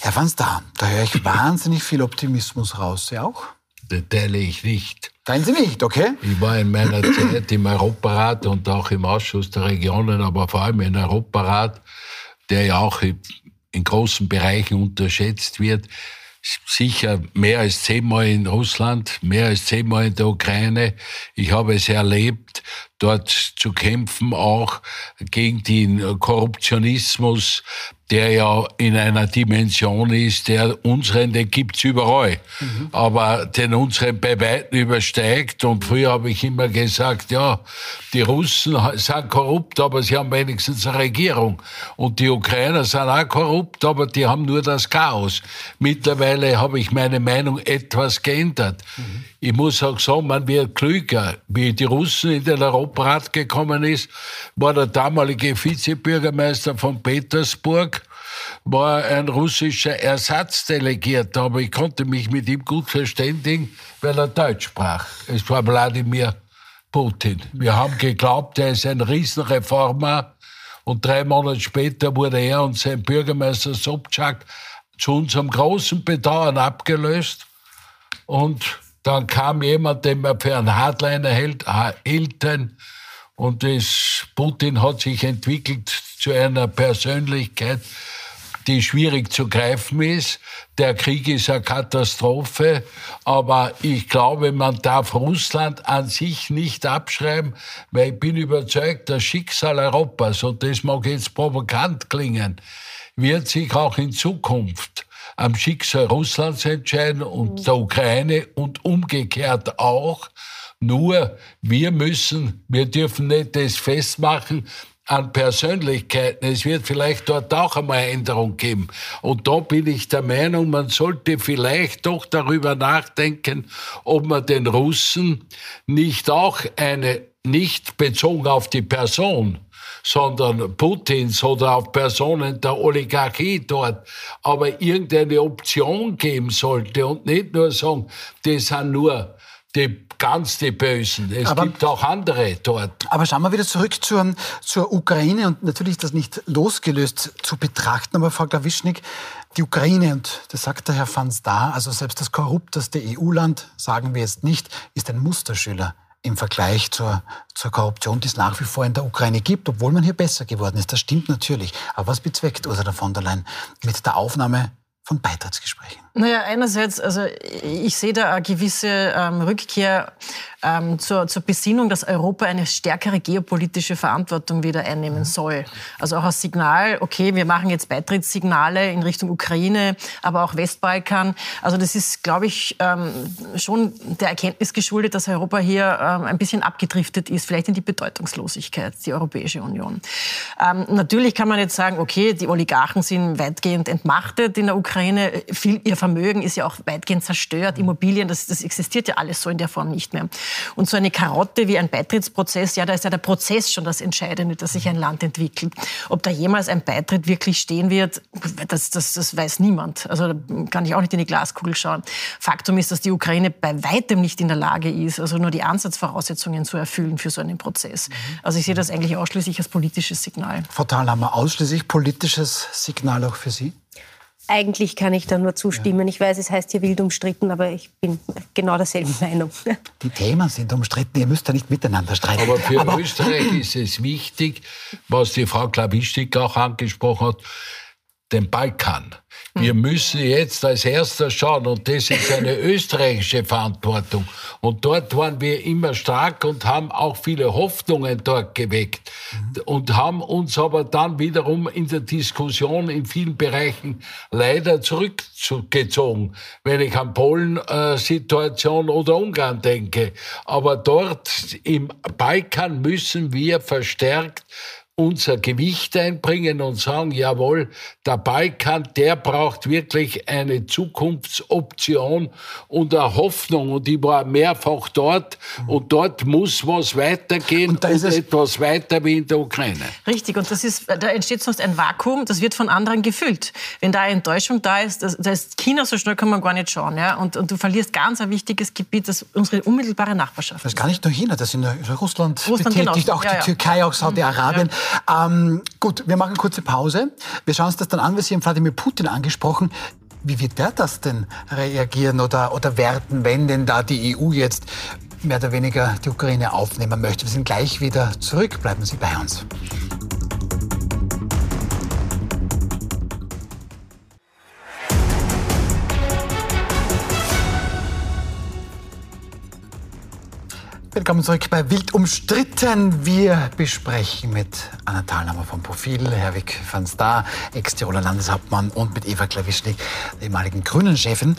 S1: Herr Van Star, da höre ich [laughs] wahnsinnig viel Optimismus raus. Sie auch?
S2: Den teile ich nicht.
S1: Teilen Sie nicht, okay?
S2: Ich war in meiner [clears throat] Zeit im Europarat und auch im Ausschuss der Regionen, aber vor allem im Europarat, der ja auch in großen Bereichen unterschätzt wird, sicher mehr als zehnmal in Russland, mehr als zehnmal in der Ukraine. Ich habe es erlebt, dort zu kämpfen, auch gegen den Korruptionismus, der ja in einer Dimension ist, der unseren, den gibt's überall, mhm. aber den unseren bei weitem übersteigt. Und früher habe ich immer gesagt, ja, die Russen sind korrupt, aber sie haben wenigstens eine Regierung. Und die Ukrainer sind auch korrupt, aber die haben nur das Chaos. Mittlerweile habe ich meine Meinung etwas geändert. Mhm. Ich muss auch sagen, man wird klüger. Wie die Russen in den Europarat gekommen ist, war der damalige Vizebürgermeister von Petersburg, war ein russischer Ersatzdelegierter, aber ich konnte mich mit ihm gut verständigen, weil er Deutsch sprach. Es war Wladimir Putin. Wir haben geglaubt, er ist ein Riesenreformer und drei Monate später wurde er und sein Bürgermeister Sobczak zu unserem großen Bedauern abgelöst und dann kam jemand, den wir für einen Hardliner hielten. Und das Putin hat sich entwickelt zu einer Persönlichkeit, die schwierig zu greifen ist. Der Krieg ist eine Katastrophe, aber ich glaube, man darf Russland an sich nicht abschreiben, weil ich bin überzeugt, das Schicksal Europas, und das mag jetzt provokant klingen, wird sich auch in Zukunft am Schicksal Russlands entscheiden und mhm. der Ukraine und umgekehrt auch. Nur wir müssen, wir dürfen nicht das festmachen an Persönlichkeiten. Es wird vielleicht dort auch einmal eine Änderung geben. Und da bin ich der Meinung, man sollte vielleicht doch darüber nachdenken, ob man den Russen nicht auch eine, nicht bezogen auf die Person, sondern Putins oder auf Personen der Oligarchie dort, aber irgendeine Option geben sollte und nicht nur sagen, das sind nur die ganz die Bösen. Es aber, gibt auch andere dort.
S1: Aber schauen wir wieder zurück zur, zur Ukraine und natürlich das nicht losgelöst zu betrachten. Aber Frau Glawischnik, die Ukraine, und das sagt der Herr Van Star, also selbst das korrupteste EU-Land, sagen wir jetzt nicht, ist ein Musterschüler im Vergleich zur, zur Korruption, die es nach wie vor in der Ukraine gibt, obwohl man hier besser geworden ist. Das stimmt natürlich. Aber was bezweckt Ursula von der Leyen mit der Aufnahme von Beitrittsgesprächen?
S4: Naja, einerseits, also ich sehe da eine gewisse ähm, Rückkehr ähm, zur, zur Besinnung, dass Europa eine stärkere geopolitische Verantwortung wieder einnehmen mhm. soll. Also auch als Signal, okay, wir machen jetzt Beitrittssignale in Richtung Ukraine, aber auch Westbalkan. Also das ist, glaube ich, ähm, schon der Erkenntnis geschuldet, dass Europa hier ähm, ein bisschen abgedriftet ist, vielleicht in die Bedeutungslosigkeit, die Europäische Union. Ähm, natürlich kann man jetzt sagen, okay, die Oligarchen sind weitgehend entmachtet in der Ukraine. Viel, ihr Vermögen ist ja auch weitgehend zerstört, Immobilien, das, das existiert ja alles so in der Form nicht mehr. Und so eine Karotte wie ein Beitrittsprozess, ja, da ist ja der Prozess schon das Entscheidende, dass sich ein Land entwickelt. Ob da jemals ein Beitritt wirklich stehen wird, das, das, das weiß niemand. Also da kann ich auch nicht in die Glaskugel schauen. Faktum ist, dass die Ukraine bei weitem nicht in der Lage ist, also nur die Ansatzvoraussetzungen zu erfüllen für so einen Prozess. Also ich sehe das eigentlich ausschließlich als politisches Signal.
S1: Frau Thalhammer, ausschließlich politisches Signal auch für Sie?
S3: Eigentlich kann ich da nur zustimmen. Ja. Ich weiß, es heißt hier wild umstritten, aber ich bin genau derselben [laughs] Meinung.
S1: Die Themen sind umstritten, ihr müsst da nicht miteinander streiten.
S2: Aber für aber Österreich ist es wichtig, was die Frau Klawischtik auch angesprochen hat, den Balkan. Wir müssen jetzt als erster schauen, und das ist eine [laughs] österreichische Verantwortung. Und dort waren wir immer stark und haben auch viele Hoffnungen dort geweckt. Und haben uns aber dann wiederum in der Diskussion in vielen Bereichen leider zurückgezogen. Wenn ich an Polen-Situation oder Ungarn denke. Aber dort im Balkan müssen wir verstärkt unser Gewicht einbringen und sagen, jawohl, der Balkan, der braucht wirklich eine Zukunftsoption und eine Hoffnung. Und ich war mehrfach dort und dort muss was weitergehen und, und etwas weiter wie in der Ukraine.
S4: Richtig, und das ist, da entsteht sonst ein Vakuum, das wird von anderen gefüllt. Wenn da eine Enttäuschung da ist, da ist China, so schnell kann man gar nicht schauen. Ja? Und, und du verlierst ganz ein wichtiges Gebiet, das unsere unmittelbare Nachbarschaft.
S1: Das ist gar nicht nur China, das sind Russland, Russland betätigt, genau. auch ja, die ja. Türkei, auch Saudi-Arabien. Ja. Ähm, gut, wir machen eine kurze Pause. Wir schauen uns das dann an. Wir haben Wladimir Putin angesprochen. Wie wird der das denn reagieren oder, oder werten, wenn denn da die EU jetzt mehr oder weniger die Ukraine aufnehmen möchte? Wir sind gleich wieder zurück. Bleiben Sie bei uns. Willkommen zurück bei Wild umstritten. Wir besprechen mit Anna Thalhammer vom Profil, Herwig van Staar, Ex-Tiroler Landeshauptmann und mit Eva Klawischnik, der ehemaligen Grünen-Chefin.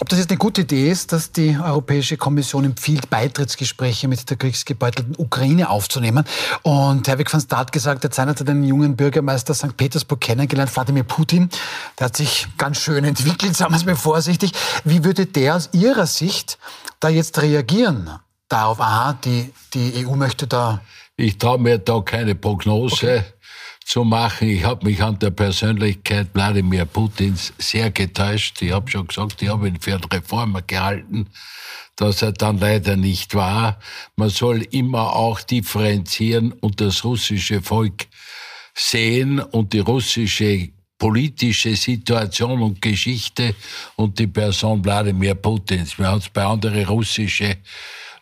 S1: Ob das jetzt eine gute Idee ist, dass die Europäische Kommission empfiehlt, Beitrittsgespräche mit der kriegsgebeutelten Ukraine aufzunehmen. Und Herwig van Staar hat gesagt, er hat den jungen Bürgermeister St. Petersburg kennengelernt, Wladimir Putin. Der hat sich ganz schön entwickelt, sagen wir es mal vorsichtig. Wie würde der aus Ihrer Sicht da jetzt reagieren darauf, aha, die, die EU möchte da.
S2: Ich traue mir da keine Prognose okay. zu machen. Ich habe mich an der Persönlichkeit Wladimir Putins sehr getäuscht. Ich habe schon gesagt, ich habe ihn für einen Reformer gehalten, dass er dann leider nicht war. Man soll immer auch differenzieren und das russische Volk sehen und die russische politische Situation und Geschichte und die Person Wladimir Putins. Wir haben es bei anderen russischen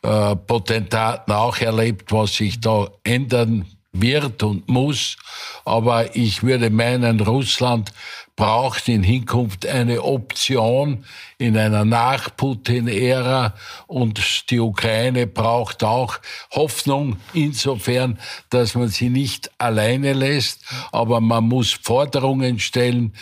S2: äh, Potentaten auch erlebt, was sich da ändern wird und muss. Aber ich würde meinen, Russland braucht in Hinkunft eine Option in einer Nach-Putin-Ära und die Ukraine braucht auch Hoffnung insofern, dass man sie nicht alleine lässt, aber man muss Forderungen stellen,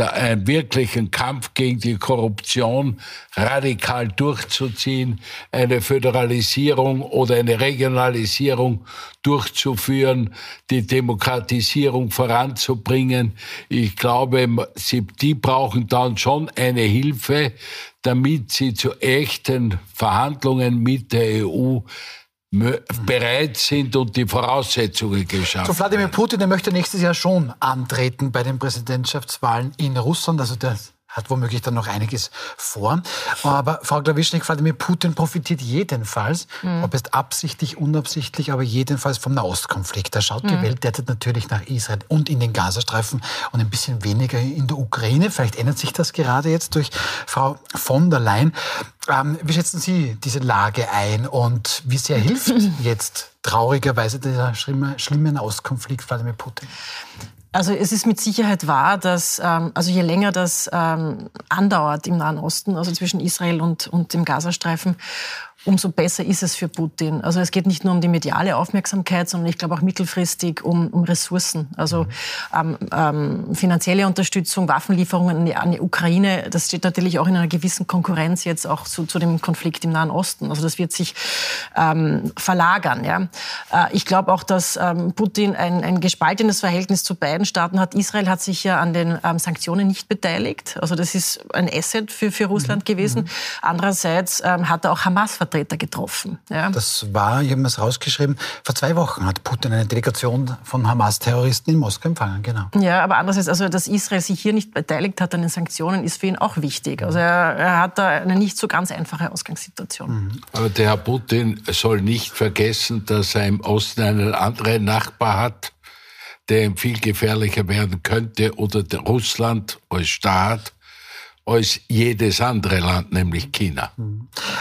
S2: einen wirklichen Kampf gegen die Korruption radikal durchzuziehen, eine Föderalisierung oder eine Regionalisierung durchzuführen, die Demokratisierung voranzubringen. Ich glaube, sie, die brauchen dann schon eine Hilfe, damit sie zu echten Verhandlungen mit der EU bereit sind und die Voraussetzungen geschaffen
S1: So Wladimir Putin, der möchte nächstes Jahr schon antreten bei den Präsidentschaftswahlen in Russland. Also der hat womöglich dann noch einiges vor. Aber Frau Klawischnik, Wladimir Putin profitiert jedenfalls, mhm. ob es absichtlich, unabsichtlich, aber jedenfalls vom Nahostkonflikt. Da schaut mhm. die Welt derzeit natürlich nach Israel und in den Gazastreifen und ein bisschen weniger in der Ukraine. Vielleicht ändert sich das gerade jetzt durch Frau von der Leyen. Ähm, wie schätzen Sie diese Lage ein und wie sehr hilft [laughs] jetzt traurigerweise dieser schlimme, schlimme Nahostkonflikt Wladimir Putin?
S4: Also es ist mit Sicherheit wahr, dass ähm, also je länger das ähm, andauert im Nahen Osten, also zwischen Israel und, und dem Gazastreifen, umso besser ist es für Putin. Also es geht nicht nur um die mediale Aufmerksamkeit, sondern ich glaube auch mittelfristig um, um Ressourcen. Also ähm, ähm, finanzielle Unterstützung, Waffenlieferungen an die, an die, Ukraine, das steht natürlich auch in einer gewissen Konkurrenz jetzt auch zu, zu dem Konflikt im Nahen Osten. Also das wird sich ähm, verlagern. Ja. Äh, ich glaube auch, dass ähm, Putin ein, ein gespaltenes Verhältnis zu beiden Staaten hat. Israel hat sich ja an den ähm, Sanktionen nicht beteiligt. Also das ist ein Asset für, für Russland mhm. gewesen. Mhm. Andererseits ähm, hat er auch Hamas vertreten. Vertreter getroffen.
S1: Ja. Das war, ich habe es rausgeschrieben, vor zwei Wochen hat Putin eine Delegation von Hamas-Terroristen in Moskau empfangen, genau.
S4: Ja, aber andererseits, also dass Israel sich hier nicht beteiligt hat an den Sanktionen, ist für ihn auch wichtig. Also er, er hat da eine nicht so ganz einfache Ausgangssituation.
S2: Mhm. Aber der Herr Putin soll nicht vergessen, dass er im Osten einen anderen Nachbar hat, der viel gefährlicher werden könnte oder Russland als Staat als jedes andere Land, nämlich China.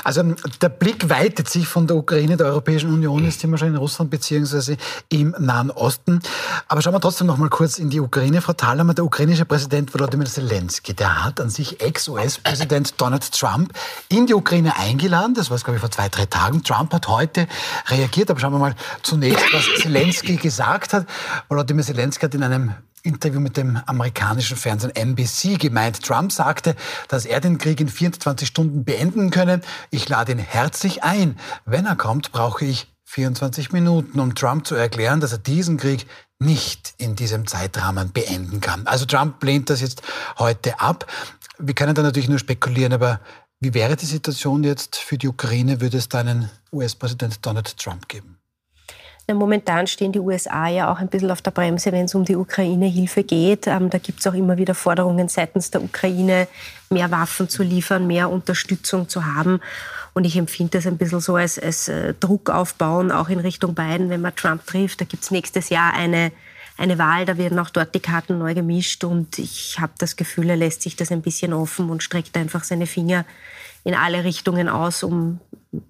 S1: Also der Blick weitet sich von der Ukraine, der Europäischen Union, jetzt sind wir schon in Russland beziehungsweise im Nahen Osten. Aber schauen wir trotzdem noch mal kurz in die Ukraine. Frau Thalhammer, der ukrainische Präsident Volodymyr Zelensky, der hat an sich Ex-US-Präsident Donald Trump in die Ukraine eingeladen. Das war, glaube ich, vor zwei, drei Tagen. Trump hat heute reagiert. Aber schauen wir mal zunächst, was Zelensky [laughs] gesagt hat. Volodymyr Zelensky hat in einem Interview mit dem amerikanischen Fernsehen NBC gemeint. Trump sagte, dass er den Krieg in 24 Stunden beenden könne. Ich lade ihn herzlich ein. Wenn er kommt, brauche ich 24 Minuten, um Trump zu erklären, dass er diesen Krieg nicht in diesem Zeitrahmen beenden kann. Also Trump lehnt das jetzt heute ab. Wir können da natürlich nur spekulieren, aber wie wäre die Situation jetzt für die Ukraine? Würde es da einen US-Präsident Donald Trump geben?
S3: Momentan stehen die USA ja auch ein bisschen auf der Bremse, wenn es um die Ukraine-Hilfe geht. Ähm, da gibt es auch immer wieder Forderungen seitens der Ukraine, mehr Waffen zu liefern, mehr Unterstützung zu haben. Und ich empfinde das ein bisschen so als, als äh, Druck aufbauen, auch in Richtung Biden, wenn man Trump trifft. Da gibt es nächstes Jahr eine, eine Wahl, da werden auch dort die Karten neu gemischt. Und ich habe das Gefühl, er lässt sich das ein bisschen offen und streckt einfach seine Finger in alle Richtungen aus, um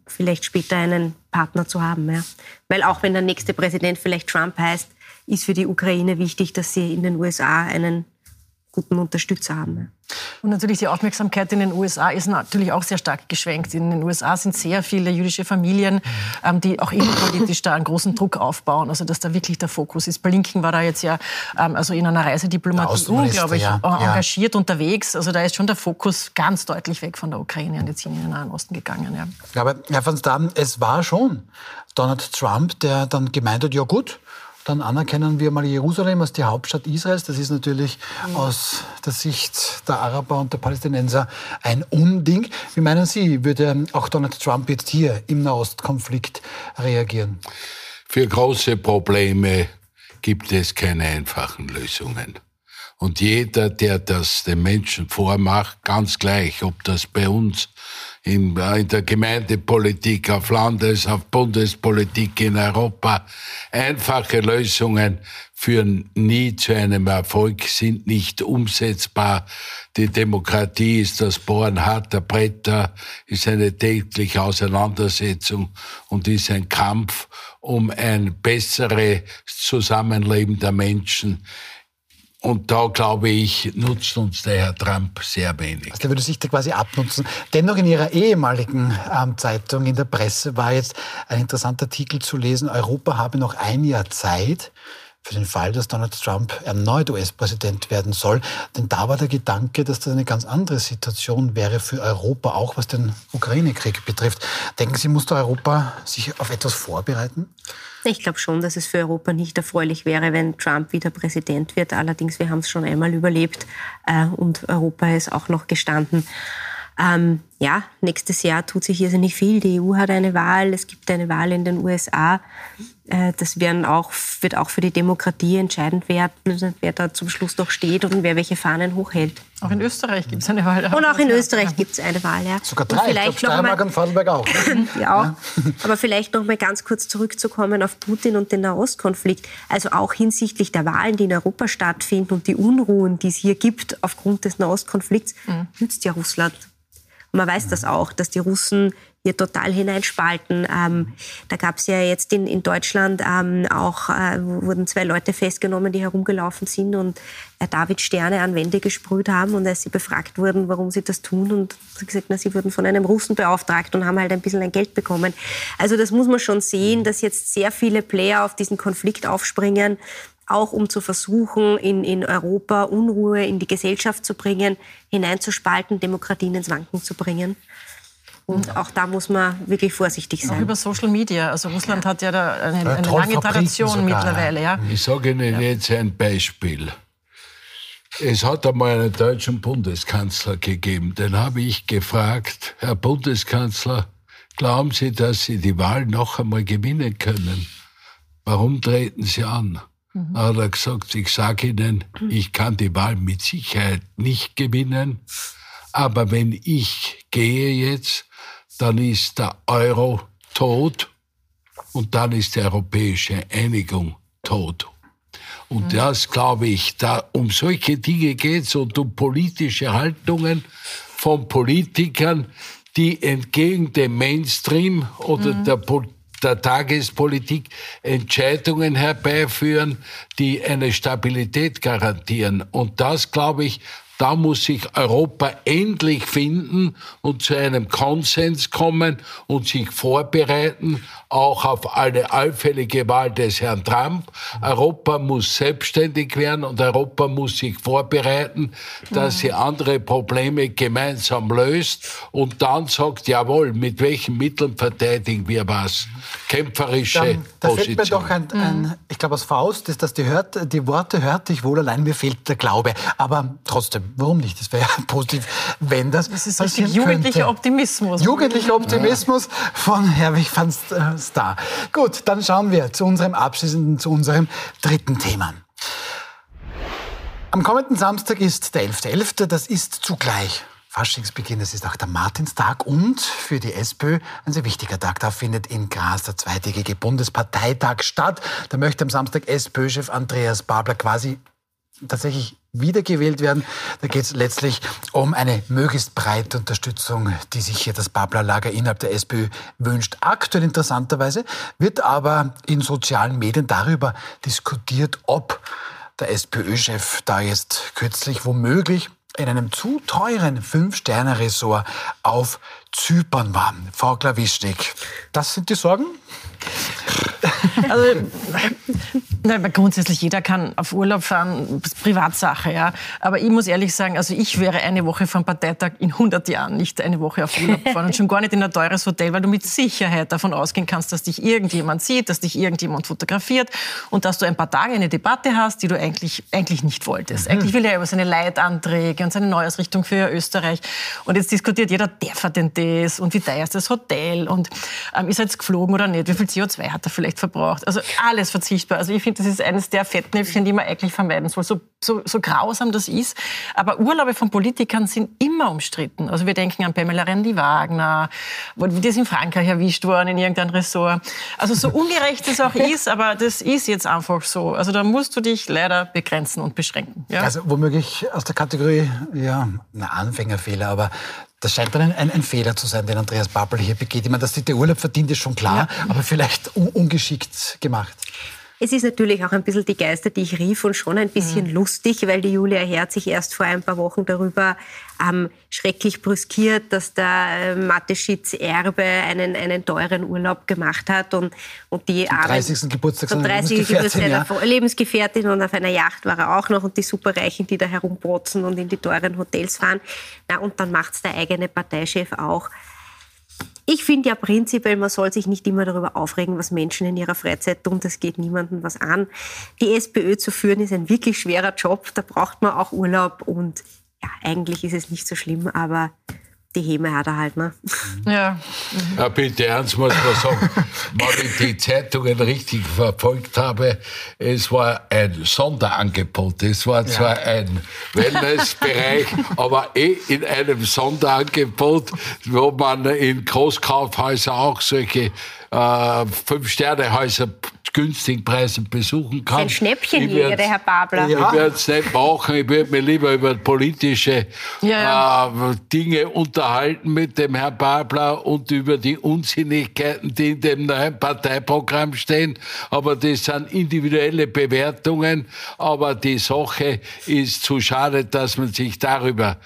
S3: vielleicht später einen Partner zu haben. Ja. Weil auch wenn der nächste Präsident vielleicht Trump heißt, ist für die Ukraine wichtig, dass sie in den USA einen guten Unterstützer haben.
S4: Und natürlich die Aufmerksamkeit in den USA ist natürlich auch sehr stark geschwenkt. In den USA sind sehr viele jüdische Familien, ähm, die auch innenpolitisch da einen großen Druck aufbauen. Also dass da wirklich der Fokus ist. Blinken war da jetzt ja ähm, also in einer Reisediplomatie unglaublich ja. engagiert ja. unterwegs. Also da ist schon der Fokus ganz deutlich weg von der Ukraine und jetzt in den Nahen Osten gegangen. Ja.
S1: Aber Herr van Staden, es war schon Donald Trump, der dann gemeint hat, ja gut, dann anerkennen wir mal Jerusalem als die Hauptstadt Israels. Das ist natürlich mhm. aus der Sicht der Araber und der Palästinenser ein Unding. Wie meinen Sie, würde auch Donald Trump jetzt hier im Nahostkonflikt reagieren?
S2: Für große Probleme gibt es keine einfachen Lösungen. Und jeder, der das den Menschen vormacht, ganz gleich, ob das bei uns in, in der Gemeindepolitik, auf Landes-, auf Bundespolitik in Europa, einfache Lösungen führen nie zu einem Erfolg, sind nicht umsetzbar. Die Demokratie ist das Bohren harter Bretter, ist eine tägliche Auseinandersetzung und ist ein Kampf um ein besseres Zusammenleben der Menschen und da, glaube ich, nutzt uns der Herr Trump sehr wenig.
S1: Also der würde sich da quasi abnutzen. Dennoch in Ihrer ehemaligen ähm, Zeitung, in der Presse, war jetzt ein interessanter Artikel zu lesen, Europa habe noch ein Jahr Zeit, für den Fall, dass Donald Trump erneut US-Präsident werden soll. Denn da war der Gedanke, dass das eine ganz andere Situation wäre für Europa, auch was den Ukraine-Krieg betrifft. Denken Sie, muss da Europa sich auf etwas vorbereiten?
S3: Ich glaube schon, dass es für Europa nicht erfreulich wäre, wenn Trump wieder Präsident wird. Allerdings, wir haben es schon einmal überlebt äh, und Europa ist auch noch gestanden. Ähm, ja, nächstes Jahr tut sich hier nicht viel. Die EU hat eine Wahl, es gibt eine Wahl in den USA. Äh, das werden auch, wird auch für die Demokratie entscheidend werden, wer da zum Schluss noch steht und wer welche Fahnen hochhält.
S4: Auch in Österreich gibt es eine Wahl.
S3: Und auch in Österreich gibt es eine Wahl, ja.
S1: Sogar drei, und vielleicht ich glaub, Steiermark und Vorarlberg auch. [laughs]
S3: ja, ja. Aber vielleicht noch mal ganz kurz zurückzukommen auf Putin und den Nahostkonflikt. Also auch hinsichtlich der Wahlen, die in Europa stattfinden und die Unruhen, die es hier gibt aufgrund des Nahostkonflikts, mhm. nützt ja Russland und man weiß das auch, dass die Russen hier total hineinspalten. Ähm, da gab es ja jetzt in, in Deutschland ähm, auch, äh, wurden zwei Leute festgenommen, die herumgelaufen sind und äh, David Sterne an Wände gesprüht haben. Und als sie befragt wurden, warum sie das tun, und sie gesagt, na, sie wurden von einem Russen beauftragt und haben halt ein bisschen ein Geld bekommen. Also das muss man schon sehen, dass jetzt sehr viele Player auf diesen Konflikt aufspringen auch um zu versuchen, in, in Europa Unruhe in die Gesellschaft zu bringen, hineinzuspalten, Demokratien ins Wanken zu bringen. Und auch da muss man wirklich vorsichtig sein.
S4: Auch über Social Media. Also Russland hat ja da eine, eine lange Tradition sogar, mittlerweile. Ja.
S2: Ich sage Ihnen ja. jetzt ein Beispiel. Es hat einmal einen deutschen Bundeskanzler gegeben. Den habe ich gefragt, Herr Bundeskanzler, glauben Sie, dass Sie die Wahl noch einmal gewinnen können? Warum treten Sie an? Mhm. Da hat er gesagt, ich sage Ihnen, ich kann die Wahl mit Sicherheit nicht gewinnen, aber wenn ich gehe jetzt, dann ist der Euro tot und dann ist die europäische Einigung tot. Und mhm. das glaube ich, da um solche Dinge geht es und um politische Haltungen von Politikern, die entgegen dem Mainstream oder mhm. der der Tagespolitik Entscheidungen herbeiführen, die eine Stabilität garantieren. Und das, glaube ich, da muss sich Europa endlich finden und zu einem Konsens kommen und sich vorbereiten, auch auf eine allfällige Wahl des Herrn Trump. Europa muss selbstständig werden und Europa muss sich vorbereiten, dass sie andere Probleme gemeinsam löst und dann sagt, jawohl, mit welchen Mitteln verteidigen wir was? Kämpferische dann,
S1: da Position. fällt mir doch ein, ein ich glaube aus Faust, ist, dass die, hört, die Worte hörte ich wohl, allein mir fehlt der Glaube. Aber trotzdem, warum nicht? Das wäre ja [laughs] positiv, wenn das
S4: Das ist richtig jugendlicher könnte. Optimismus.
S1: Jugendlicher Optimismus von Herwig van Star. Gut, dann schauen wir zu unserem abschließenden, zu unserem dritten Thema. Am kommenden Samstag ist der 11.11. .11. Das ist zugleich Faschingsbeginn, es ist auch der Martinstag und für die SPÖ ein sehr wichtiger Tag. Da findet in Graz der zweitägige Bundesparteitag statt. Da möchte am Samstag SPÖ-Chef Andreas Babler quasi tatsächlich wiedergewählt werden. Da geht es letztlich um eine möglichst breite Unterstützung, die sich hier das Babler-Lager innerhalb der SPÖ wünscht. Aktuell interessanterweise wird aber in sozialen Medien darüber diskutiert, ob der SPÖ-Chef da jetzt kürzlich womöglich in einem zu teuren Fünf-Sterne-Resort auf Zypern war. Frau Klawischnik, das sind die Sorgen?
S4: Also, nein, grundsätzlich jeder kann auf Urlaub fahren, Privatsache, ja. Aber ich muss ehrlich sagen, also ich wäre eine Woche vom Parteitag in 100 Jahren nicht eine Woche auf Urlaub [laughs] fahren und schon gar nicht in ein teures Hotel, weil du mit Sicherheit davon ausgehen kannst, dass dich irgendjemand sieht, dass dich irgendjemand fotografiert und dass du ein paar Tage eine Debatte hast, die du eigentlich, eigentlich nicht wolltest. Mhm. Eigentlich will er über seine Leitanträge und seine Neuausrichtung für Österreich. Und jetzt diskutiert jeder, der verdient das und wie teuer ist das Hotel und ähm, ist er jetzt geflogen oder nicht, wie viel CO2 hat er vielleicht verbraucht. Also alles verzichtbar. Also ich finde, das ist eines der Fettnäpfchen, die man eigentlich vermeiden soll. So, so, so grausam das ist. Aber Urlaube von Politikern sind immer umstritten. Also wir denken an Pamela Rendi-Wagner, die ist in Frankreich erwischt worden in irgendeinem Ressort. Also so ungerecht es auch [laughs] ist, aber das ist jetzt einfach so. Also da musst du dich leider begrenzen und beschränken.
S1: Ja? Also womöglich aus der Kategorie, ja, ein Anfängerfehler, aber das scheint dann ein, ein, Fehler zu sein, den Andreas Babbel hier begeht. Ich meine, dass sich der Urlaub verdient, ist schon klar, ja. aber vielleicht un ungeschickt gemacht.
S3: Es ist natürlich auch ein bisschen die Geister, die ich rief und schon ein bisschen mhm. lustig, weil die Julia Herz sich erst vor ein paar Wochen darüber ähm, schrecklich brüskiert, dass der äh, Mateschitz Erbe einen, einen teuren Urlaub gemacht hat und, und die
S1: Zum 30. Geburtstag
S3: seiner 30. Lebensgefährtin, ja. Lebensgefährtin und auf einer Yacht war er auch noch und die Superreichen, die da herumprotzen und in die teuren Hotels fahren. Na, und dann macht's der eigene Parteichef auch. Ich finde ja prinzipiell, man soll sich nicht immer darüber aufregen, was Menschen in ihrer Freizeit tun. Das geht niemandem was an. Die SPÖ zu führen ist ein wirklich schwerer Job. Da braucht man auch Urlaub und ja, eigentlich ist es nicht so schlimm, aber die Häme hat er halt. Ne?
S2: Ja. ja. Bitte ernst muss man sagen, [laughs] wenn ich die Zeitungen richtig verfolgt habe, es war ein Sonderangebot. Es war zwar ja. ein Wellnessbereich, [laughs] aber eh in einem Sonderangebot, wo man in Großkaufhäusern auch solche äh, Fünf-Sterne-Häuser günstigen Preisen besuchen kann.
S3: Ein Schnäppchenjäger, der Herr Babler.
S2: Ja. Ich werde es nicht machen. Ich würde mich lieber über politische ja. äh, Dinge unterhalten mit dem Herrn Babler und über die Unsinnigkeiten, die in dem neuen Parteiprogramm stehen. Aber das sind individuelle Bewertungen. Aber die Sache ist zu schade, dass man sich darüber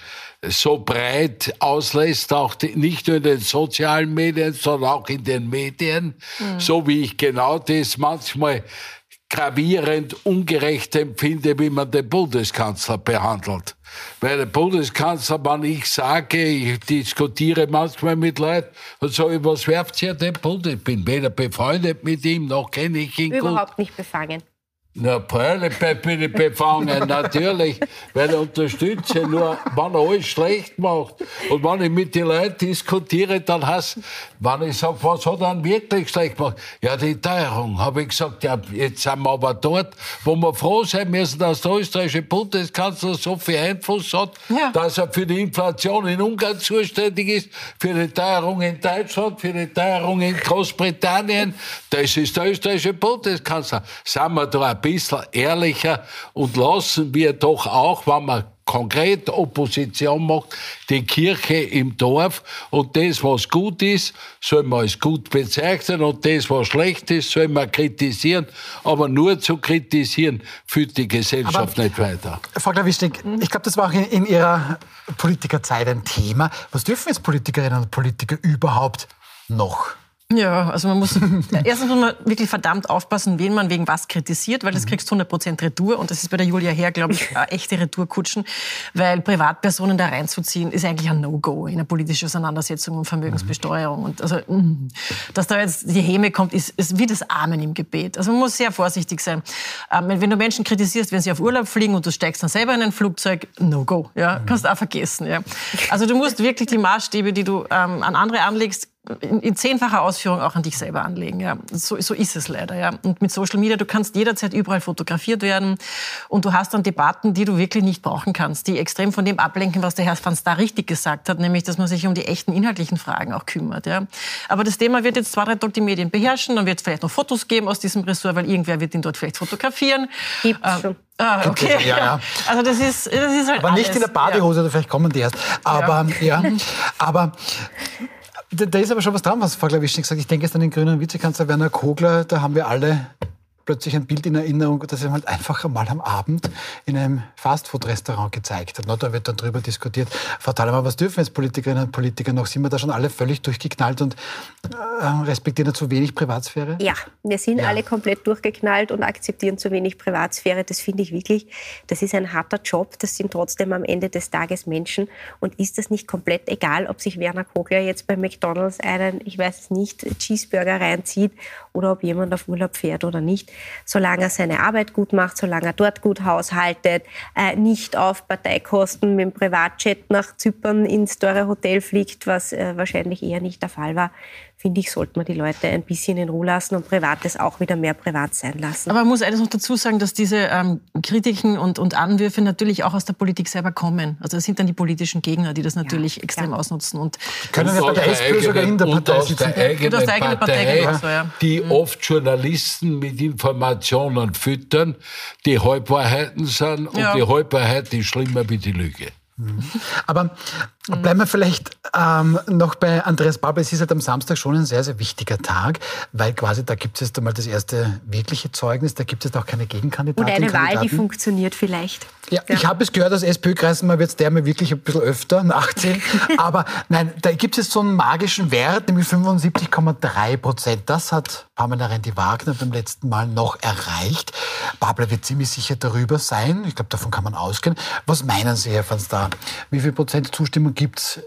S2: so breit auslässt, auch die, nicht nur in den sozialen Medien, sondern auch in den Medien, mhm. so wie ich genau das manchmal gravierend ungerecht empfinde, wie man den Bundeskanzler behandelt. Weil der Bundeskanzler, wenn ich sage, ich diskutiere manchmal mit Leuten und sage, was werft ihr den Bund? Ich bin weder befreundet mit ihm, noch kenne ich ihn
S3: Überhaupt gut. Überhaupt nicht befangen.
S2: Na, ich befangen, natürlich, weil ich unterstütze. Nur, wenn er alles schlecht macht und wenn ich mit den Leuten diskutiere, dann heißt wenn ich sage, was hat er wirklich schlecht gemacht? Ja, die Teuerung. Habe ich gesagt, ja, jetzt sind wir aber dort, wo wir froh sein müssen, dass der österreichische Bundeskanzler so viel Einfluss hat, ja. dass er für die Inflation in Ungarn zuständig ist, für die Teuerung in Deutschland, für die Teuerung in Großbritannien. Das ist der österreichische Bundeskanzler. Sind wir da bisschen ehrlicher und lassen wir doch auch, wenn man konkret Opposition macht, die Kirche im Dorf und das, was gut ist, soll man als gut bezeichnen und das, was schlecht ist, soll man kritisieren, aber nur zu kritisieren führt die Gesellschaft aber, nicht weiter.
S1: Frau Klawischnik, ich glaube, das war auch in, in Ihrer Politikerzeit ein Thema. Was dürfen jetzt Politikerinnen und Politiker überhaupt noch?
S4: Ja, also man muss, [laughs] erstens muss man wirklich verdammt aufpassen, wen man wegen was kritisiert, weil das mhm. kriegst 100% Retour und das ist bei der Julia Herr, glaube ich, [laughs] eine echte Retourkutschen, weil Privatpersonen da reinzuziehen, ist eigentlich ein No-Go in eine politische Auseinandersetzung um Vermögensbesteuerung und also, mm, dass da jetzt die Häme kommt, ist, ist wie das Amen im Gebet. Also man muss sehr vorsichtig sein. Ähm, wenn du Menschen kritisierst, wenn sie auf Urlaub fliegen und du steigst dann selber in ein Flugzeug, No-Go, ja, mhm. kannst du auch vergessen, ja. Also du musst wirklich die Maßstäbe, die du ähm, an andere anlegst, in, in, zehnfacher Ausführung auch an dich selber anlegen. Ja. So, so ist es leider. Ja. Und mit Social Media, du kannst jederzeit überall fotografiert werden und du hast dann Debatten, die du wirklich nicht brauchen kannst, die extrem von dem ablenken, was der Herr Van Star richtig gesagt hat, nämlich, dass man sich um die echten inhaltlichen Fragen auch kümmert. Ja. Aber das Thema wird jetzt zwei, drei Tage die Medien beherrschen, dann wird es vielleicht noch Fotos geben aus diesem Ressort, weil irgendwer wird ihn dort vielleicht fotografieren.
S3: Gibt äh, schon.
S4: Ah, okay. Ja, ja. [laughs] Also das ist, das ist halt
S1: Aber
S4: alles.
S1: nicht in der Badehose, ja. vielleicht kommen die erst. Aber, ja. ja. [laughs] aber da, da, ist aber schon was dran, was Frau Klawischnik sagt. Ich denke jetzt an den grünen Vizekanzler Werner Kogler. Da haben wir alle plötzlich ein Bild in Erinnerung, das er halt einfach einmal am Abend in einem Fastfood-Restaurant gezeigt hat. Da wird dann drüber diskutiert. Frau Thalhammer, was dürfen jetzt Politikerinnen und Politiker noch? Sind wir da schon alle völlig durchgeknallt und äh, respektieren da zu wenig Privatsphäre?
S3: Ja, wir sind ja. alle komplett durchgeknallt und akzeptieren zu wenig Privatsphäre. Das finde ich wirklich, das ist ein harter Job. Das sind trotzdem am Ende des Tages Menschen. Und ist das nicht komplett egal, ob sich Werner Kogler jetzt bei McDonalds einen, ich weiß es nicht, Cheeseburger reinzieht oder ob jemand auf Urlaub fährt oder nicht solange er seine Arbeit gut macht, solange er dort gut haushaltet, äh, nicht auf Parteikosten mit dem Privatjet nach Zypern ins teure Hotel fliegt, was äh, wahrscheinlich eher nicht der Fall war, finde ich, sollte man die Leute ein bisschen in Ruhe lassen und Privates auch wieder mehr privat sein lassen.
S4: Aber man muss eines noch dazu sagen, dass diese ähm, Kritiken und, und Anwürfe natürlich auch aus der Politik selber kommen. Also das sind dann die politischen Gegner, die das natürlich ja, extrem klar. ausnutzen. Und
S2: können ja bei der SPÖ sogar in der Partei aus sitzen. Der eigenen aus der eigenen Partei, Partei so, ja. die mhm. oft Journalisten mit Informationen füttern, die Halbwahrheiten sind und ja. die Halbwahrheit ist schlimmer wie die Lüge.
S1: Mhm. Aber bleiben wir vielleicht ähm, noch bei Andreas Babel. Es ist halt am Samstag schon ein sehr, sehr wichtiger Tag, weil quasi da gibt es jetzt einmal das erste wirkliche Zeugnis, da gibt es jetzt auch keine Gegenkandidaten.
S3: Und eine Wahl, die funktioniert vielleicht.
S1: Ja, ja. ich habe es gehört, aus SPÖ-Kreisen, man wird es der mal wirklich ein bisschen öfter nachziehen. [laughs] Aber nein, da gibt es jetzt so einen magischen Wert, nämlich 75,3 Prozent. Das hat Pamela Rendi-Wagner beim letzten Mal noch erreicht. Babler wird ziemlich sicher darüber sein. Ich glaube, davon kann man ausgehen. Was meinen Sie, Herr van Star? Wie viel Prozent Zustimmung gibt es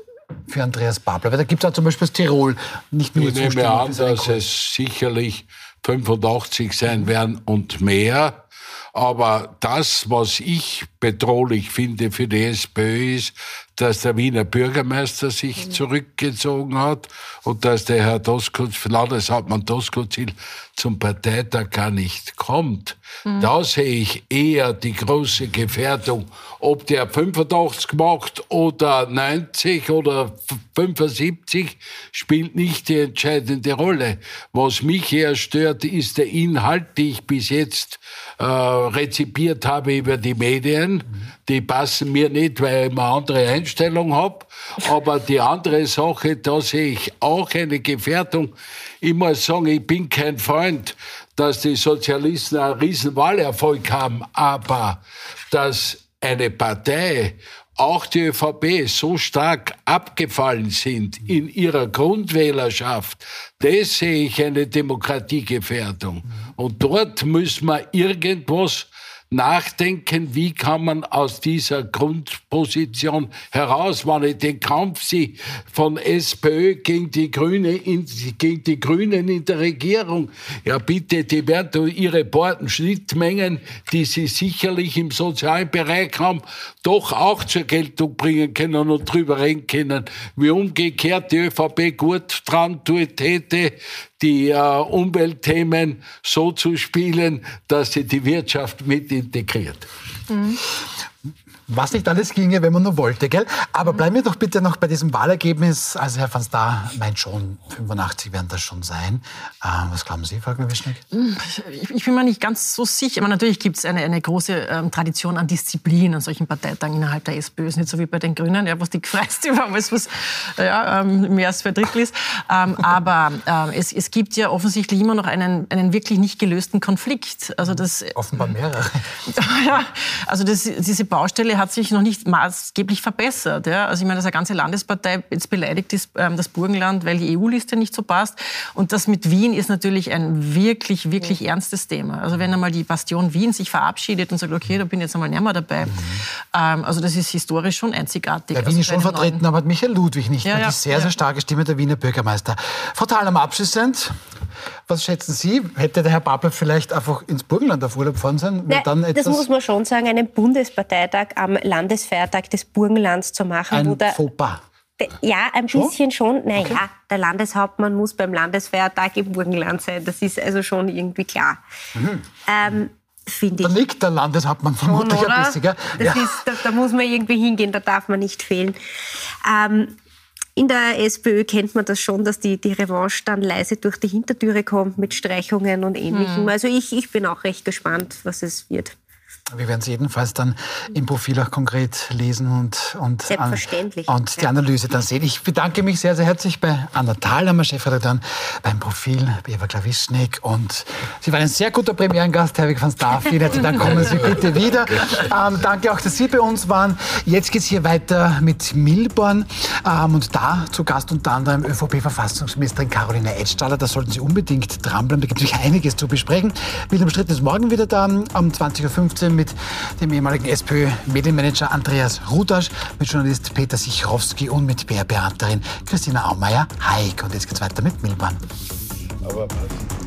S1: für Andreas Babler? Weil da gibt es auch zum Beispiel das Tirol nicht nur
S2: Ich nehme an, dass es sicherlich 85 sein werden und mehr. Aber das, was ich bedrohlich finde für die SPÖ, ist, dass der Wiener Bürgermeister sich mhm. zurückgezogen hat und dass der Herr Doskozil, Landeshauptmann Doskozil zum Parteitag gar nicht kommt. Mhm. Da sehe ich eher die große Gefährdung, ob der 85 macht oder 90 oder 75, spielt nicht die entscheidende Rolle. Was mich eher stört, ist der Inhalt, den ich bis jetzt äh, rezipiert habe über die Medien. Mhm. Die passen mir nicht, weil ich eine andere Einstellung habe. Aber die andere Sache, da sehe ich auch eine Gefährdung. Ich muss sagen, ich bin kein Freund, dass die Sozialisten einen riesen Wahlerfolg haben, aber dass eine Partei auch die ÖVP so stark abgefallen sind in ihrer Grundwählerschaft, das sehe ich eine Demokratiegefährdung. Und dort müssen wir irgendwas nachdenken, wie kann man aus dieser Grundposition heraus, wenn ich den Kampf sie von SPÖ gegen die Grüne in, gegen die Grünen in der Regierung, ja bitte, die werden ihre Borden Schnittmengen, die sie sicherlich im sozialen Bereich haben, doch auch zur Geltung bringen können und drüber reden können, wie umgekehrt die ÖVP gut dran tut hätte, die äh, Umweltthemen so zu spielen, dass sie die Wirtschaft mit integriert. Mhm.
S1: Was nicht alles ginge, wenn man nur wollte, gell? Aber bleiben wir doch bitte noch bei diesem Wahlergebnis. Also Herr van Staar meint schon, 85 werden das schon sein. Ähm, was glauben Sie, Frau Wischneck?
S4: Ich, ich, bin mir nicht ganz so sicher. Aber natürlich gibt es eine, eine große ähm, Tradition an Disziplin an solchen Parteitagen innerhalb der SPÖ. Ist nicht so wie bei den Grünen, ja, was die freiste über alles, was ja, ähm, mehr als zwei Drittel ist. Ähm, aber ähm, es, es gibt ja offensichtlich immer noch einen, einen wirklich nicht gelösten Konflikt. Also das,
S1: Offenbar mehrere. [laughs]
S4: ja, also das, diese Baustelle hat sich noch nicht maßgeblich verbessert. Ja. Also ich meine, dass eine ganze Landespartei jetzt beleidigt ist, ähm, das Burgenland, weil die EU-Liste nicht so passt. Und das mit Wien ist natürlich ein wirklich, wirklich ja. ernstes Thema. Also wenn einmal die Bastion Wien sich verabschiedet und sagt, okay, da bin ich jetzt einmal nicht mehr dabei. Mhm. Ähm, also das ist historisch schon einzigartig.
S1: Der Wien
S4: also
S1: ist schon vertreten, aber Michael Ludwig nicht. Ja, ja, die sehr, sehr starke Stimme der Wiener Bürgermeister. Frau Thalhammer, abschließend, was schätzen Sie? Hätte der Herr Babel vielleicht einfach ins Burgenland auf Urlaub fahren sollen?
S3: Nein, dann das muss man schon sagen, einen Bundesparteitag am Landesfeiertag des Burgenlands zu machen.
S1: Ein wo der, Fauxpas.
S3: Ja, ein bisschen schon. schon. Naja, okay. der Landeshauptmann muss beim Landesfeiertag im Burgenland sein. Das ist also schon irgendwie klar. Mhm. Ähm, finde ich.
S1: Da liegt der Landeshauptmann vermutlich schon, ein bisschen. Gell?
S3: Das ja. ist, da, da, muss man irgendwie hingehen, da darf man nicht fehlen. Ähm, in der SPÖ kennt man das schon, dass die, die Revanche dann leise durch die Hintertüre kommt mit Streichungen und Ähnlichem. Hm. Also ich, ich bin auch recht gespannt, was es wird.
S1: Wir werden es jedenfalls dann im Profil auch konkret lesen und, und. An, und die Analyse dann sehen. Ich bedanke mich sehr, sehr herzlich bei Anna Thalhammer, Chefredakteurin, beim Profil, bei Eva Klawischnik. Und Sie waren ein sehr guter Premierengast, Herr Weg van Staff. Vielen herzlichen Dank, kommen Sie bitte wieder. Ähm, danke auch, dass Sie bei uns waren. Jetzt geht es hier weiter mit Milborn. Ähm, und da zu Gast unter anderem ÖVP-Verfassungsministerin Caroline Edstadler. Da sollten Sie unbedingt dranbleiben. Da gibt es natürlich einiges zu besprechen. Wilhelm Stritt ist morgen wieder da um 20.15 Uhr mit dem ehemaligen SPÖ-Medienmanager Andreas Rudasch, mit Journalist Peter Sichrowski und mit PR-Beraterin Christina Aumeier-Haig. Und jetzt geht's weiter mit Milban. Aber was?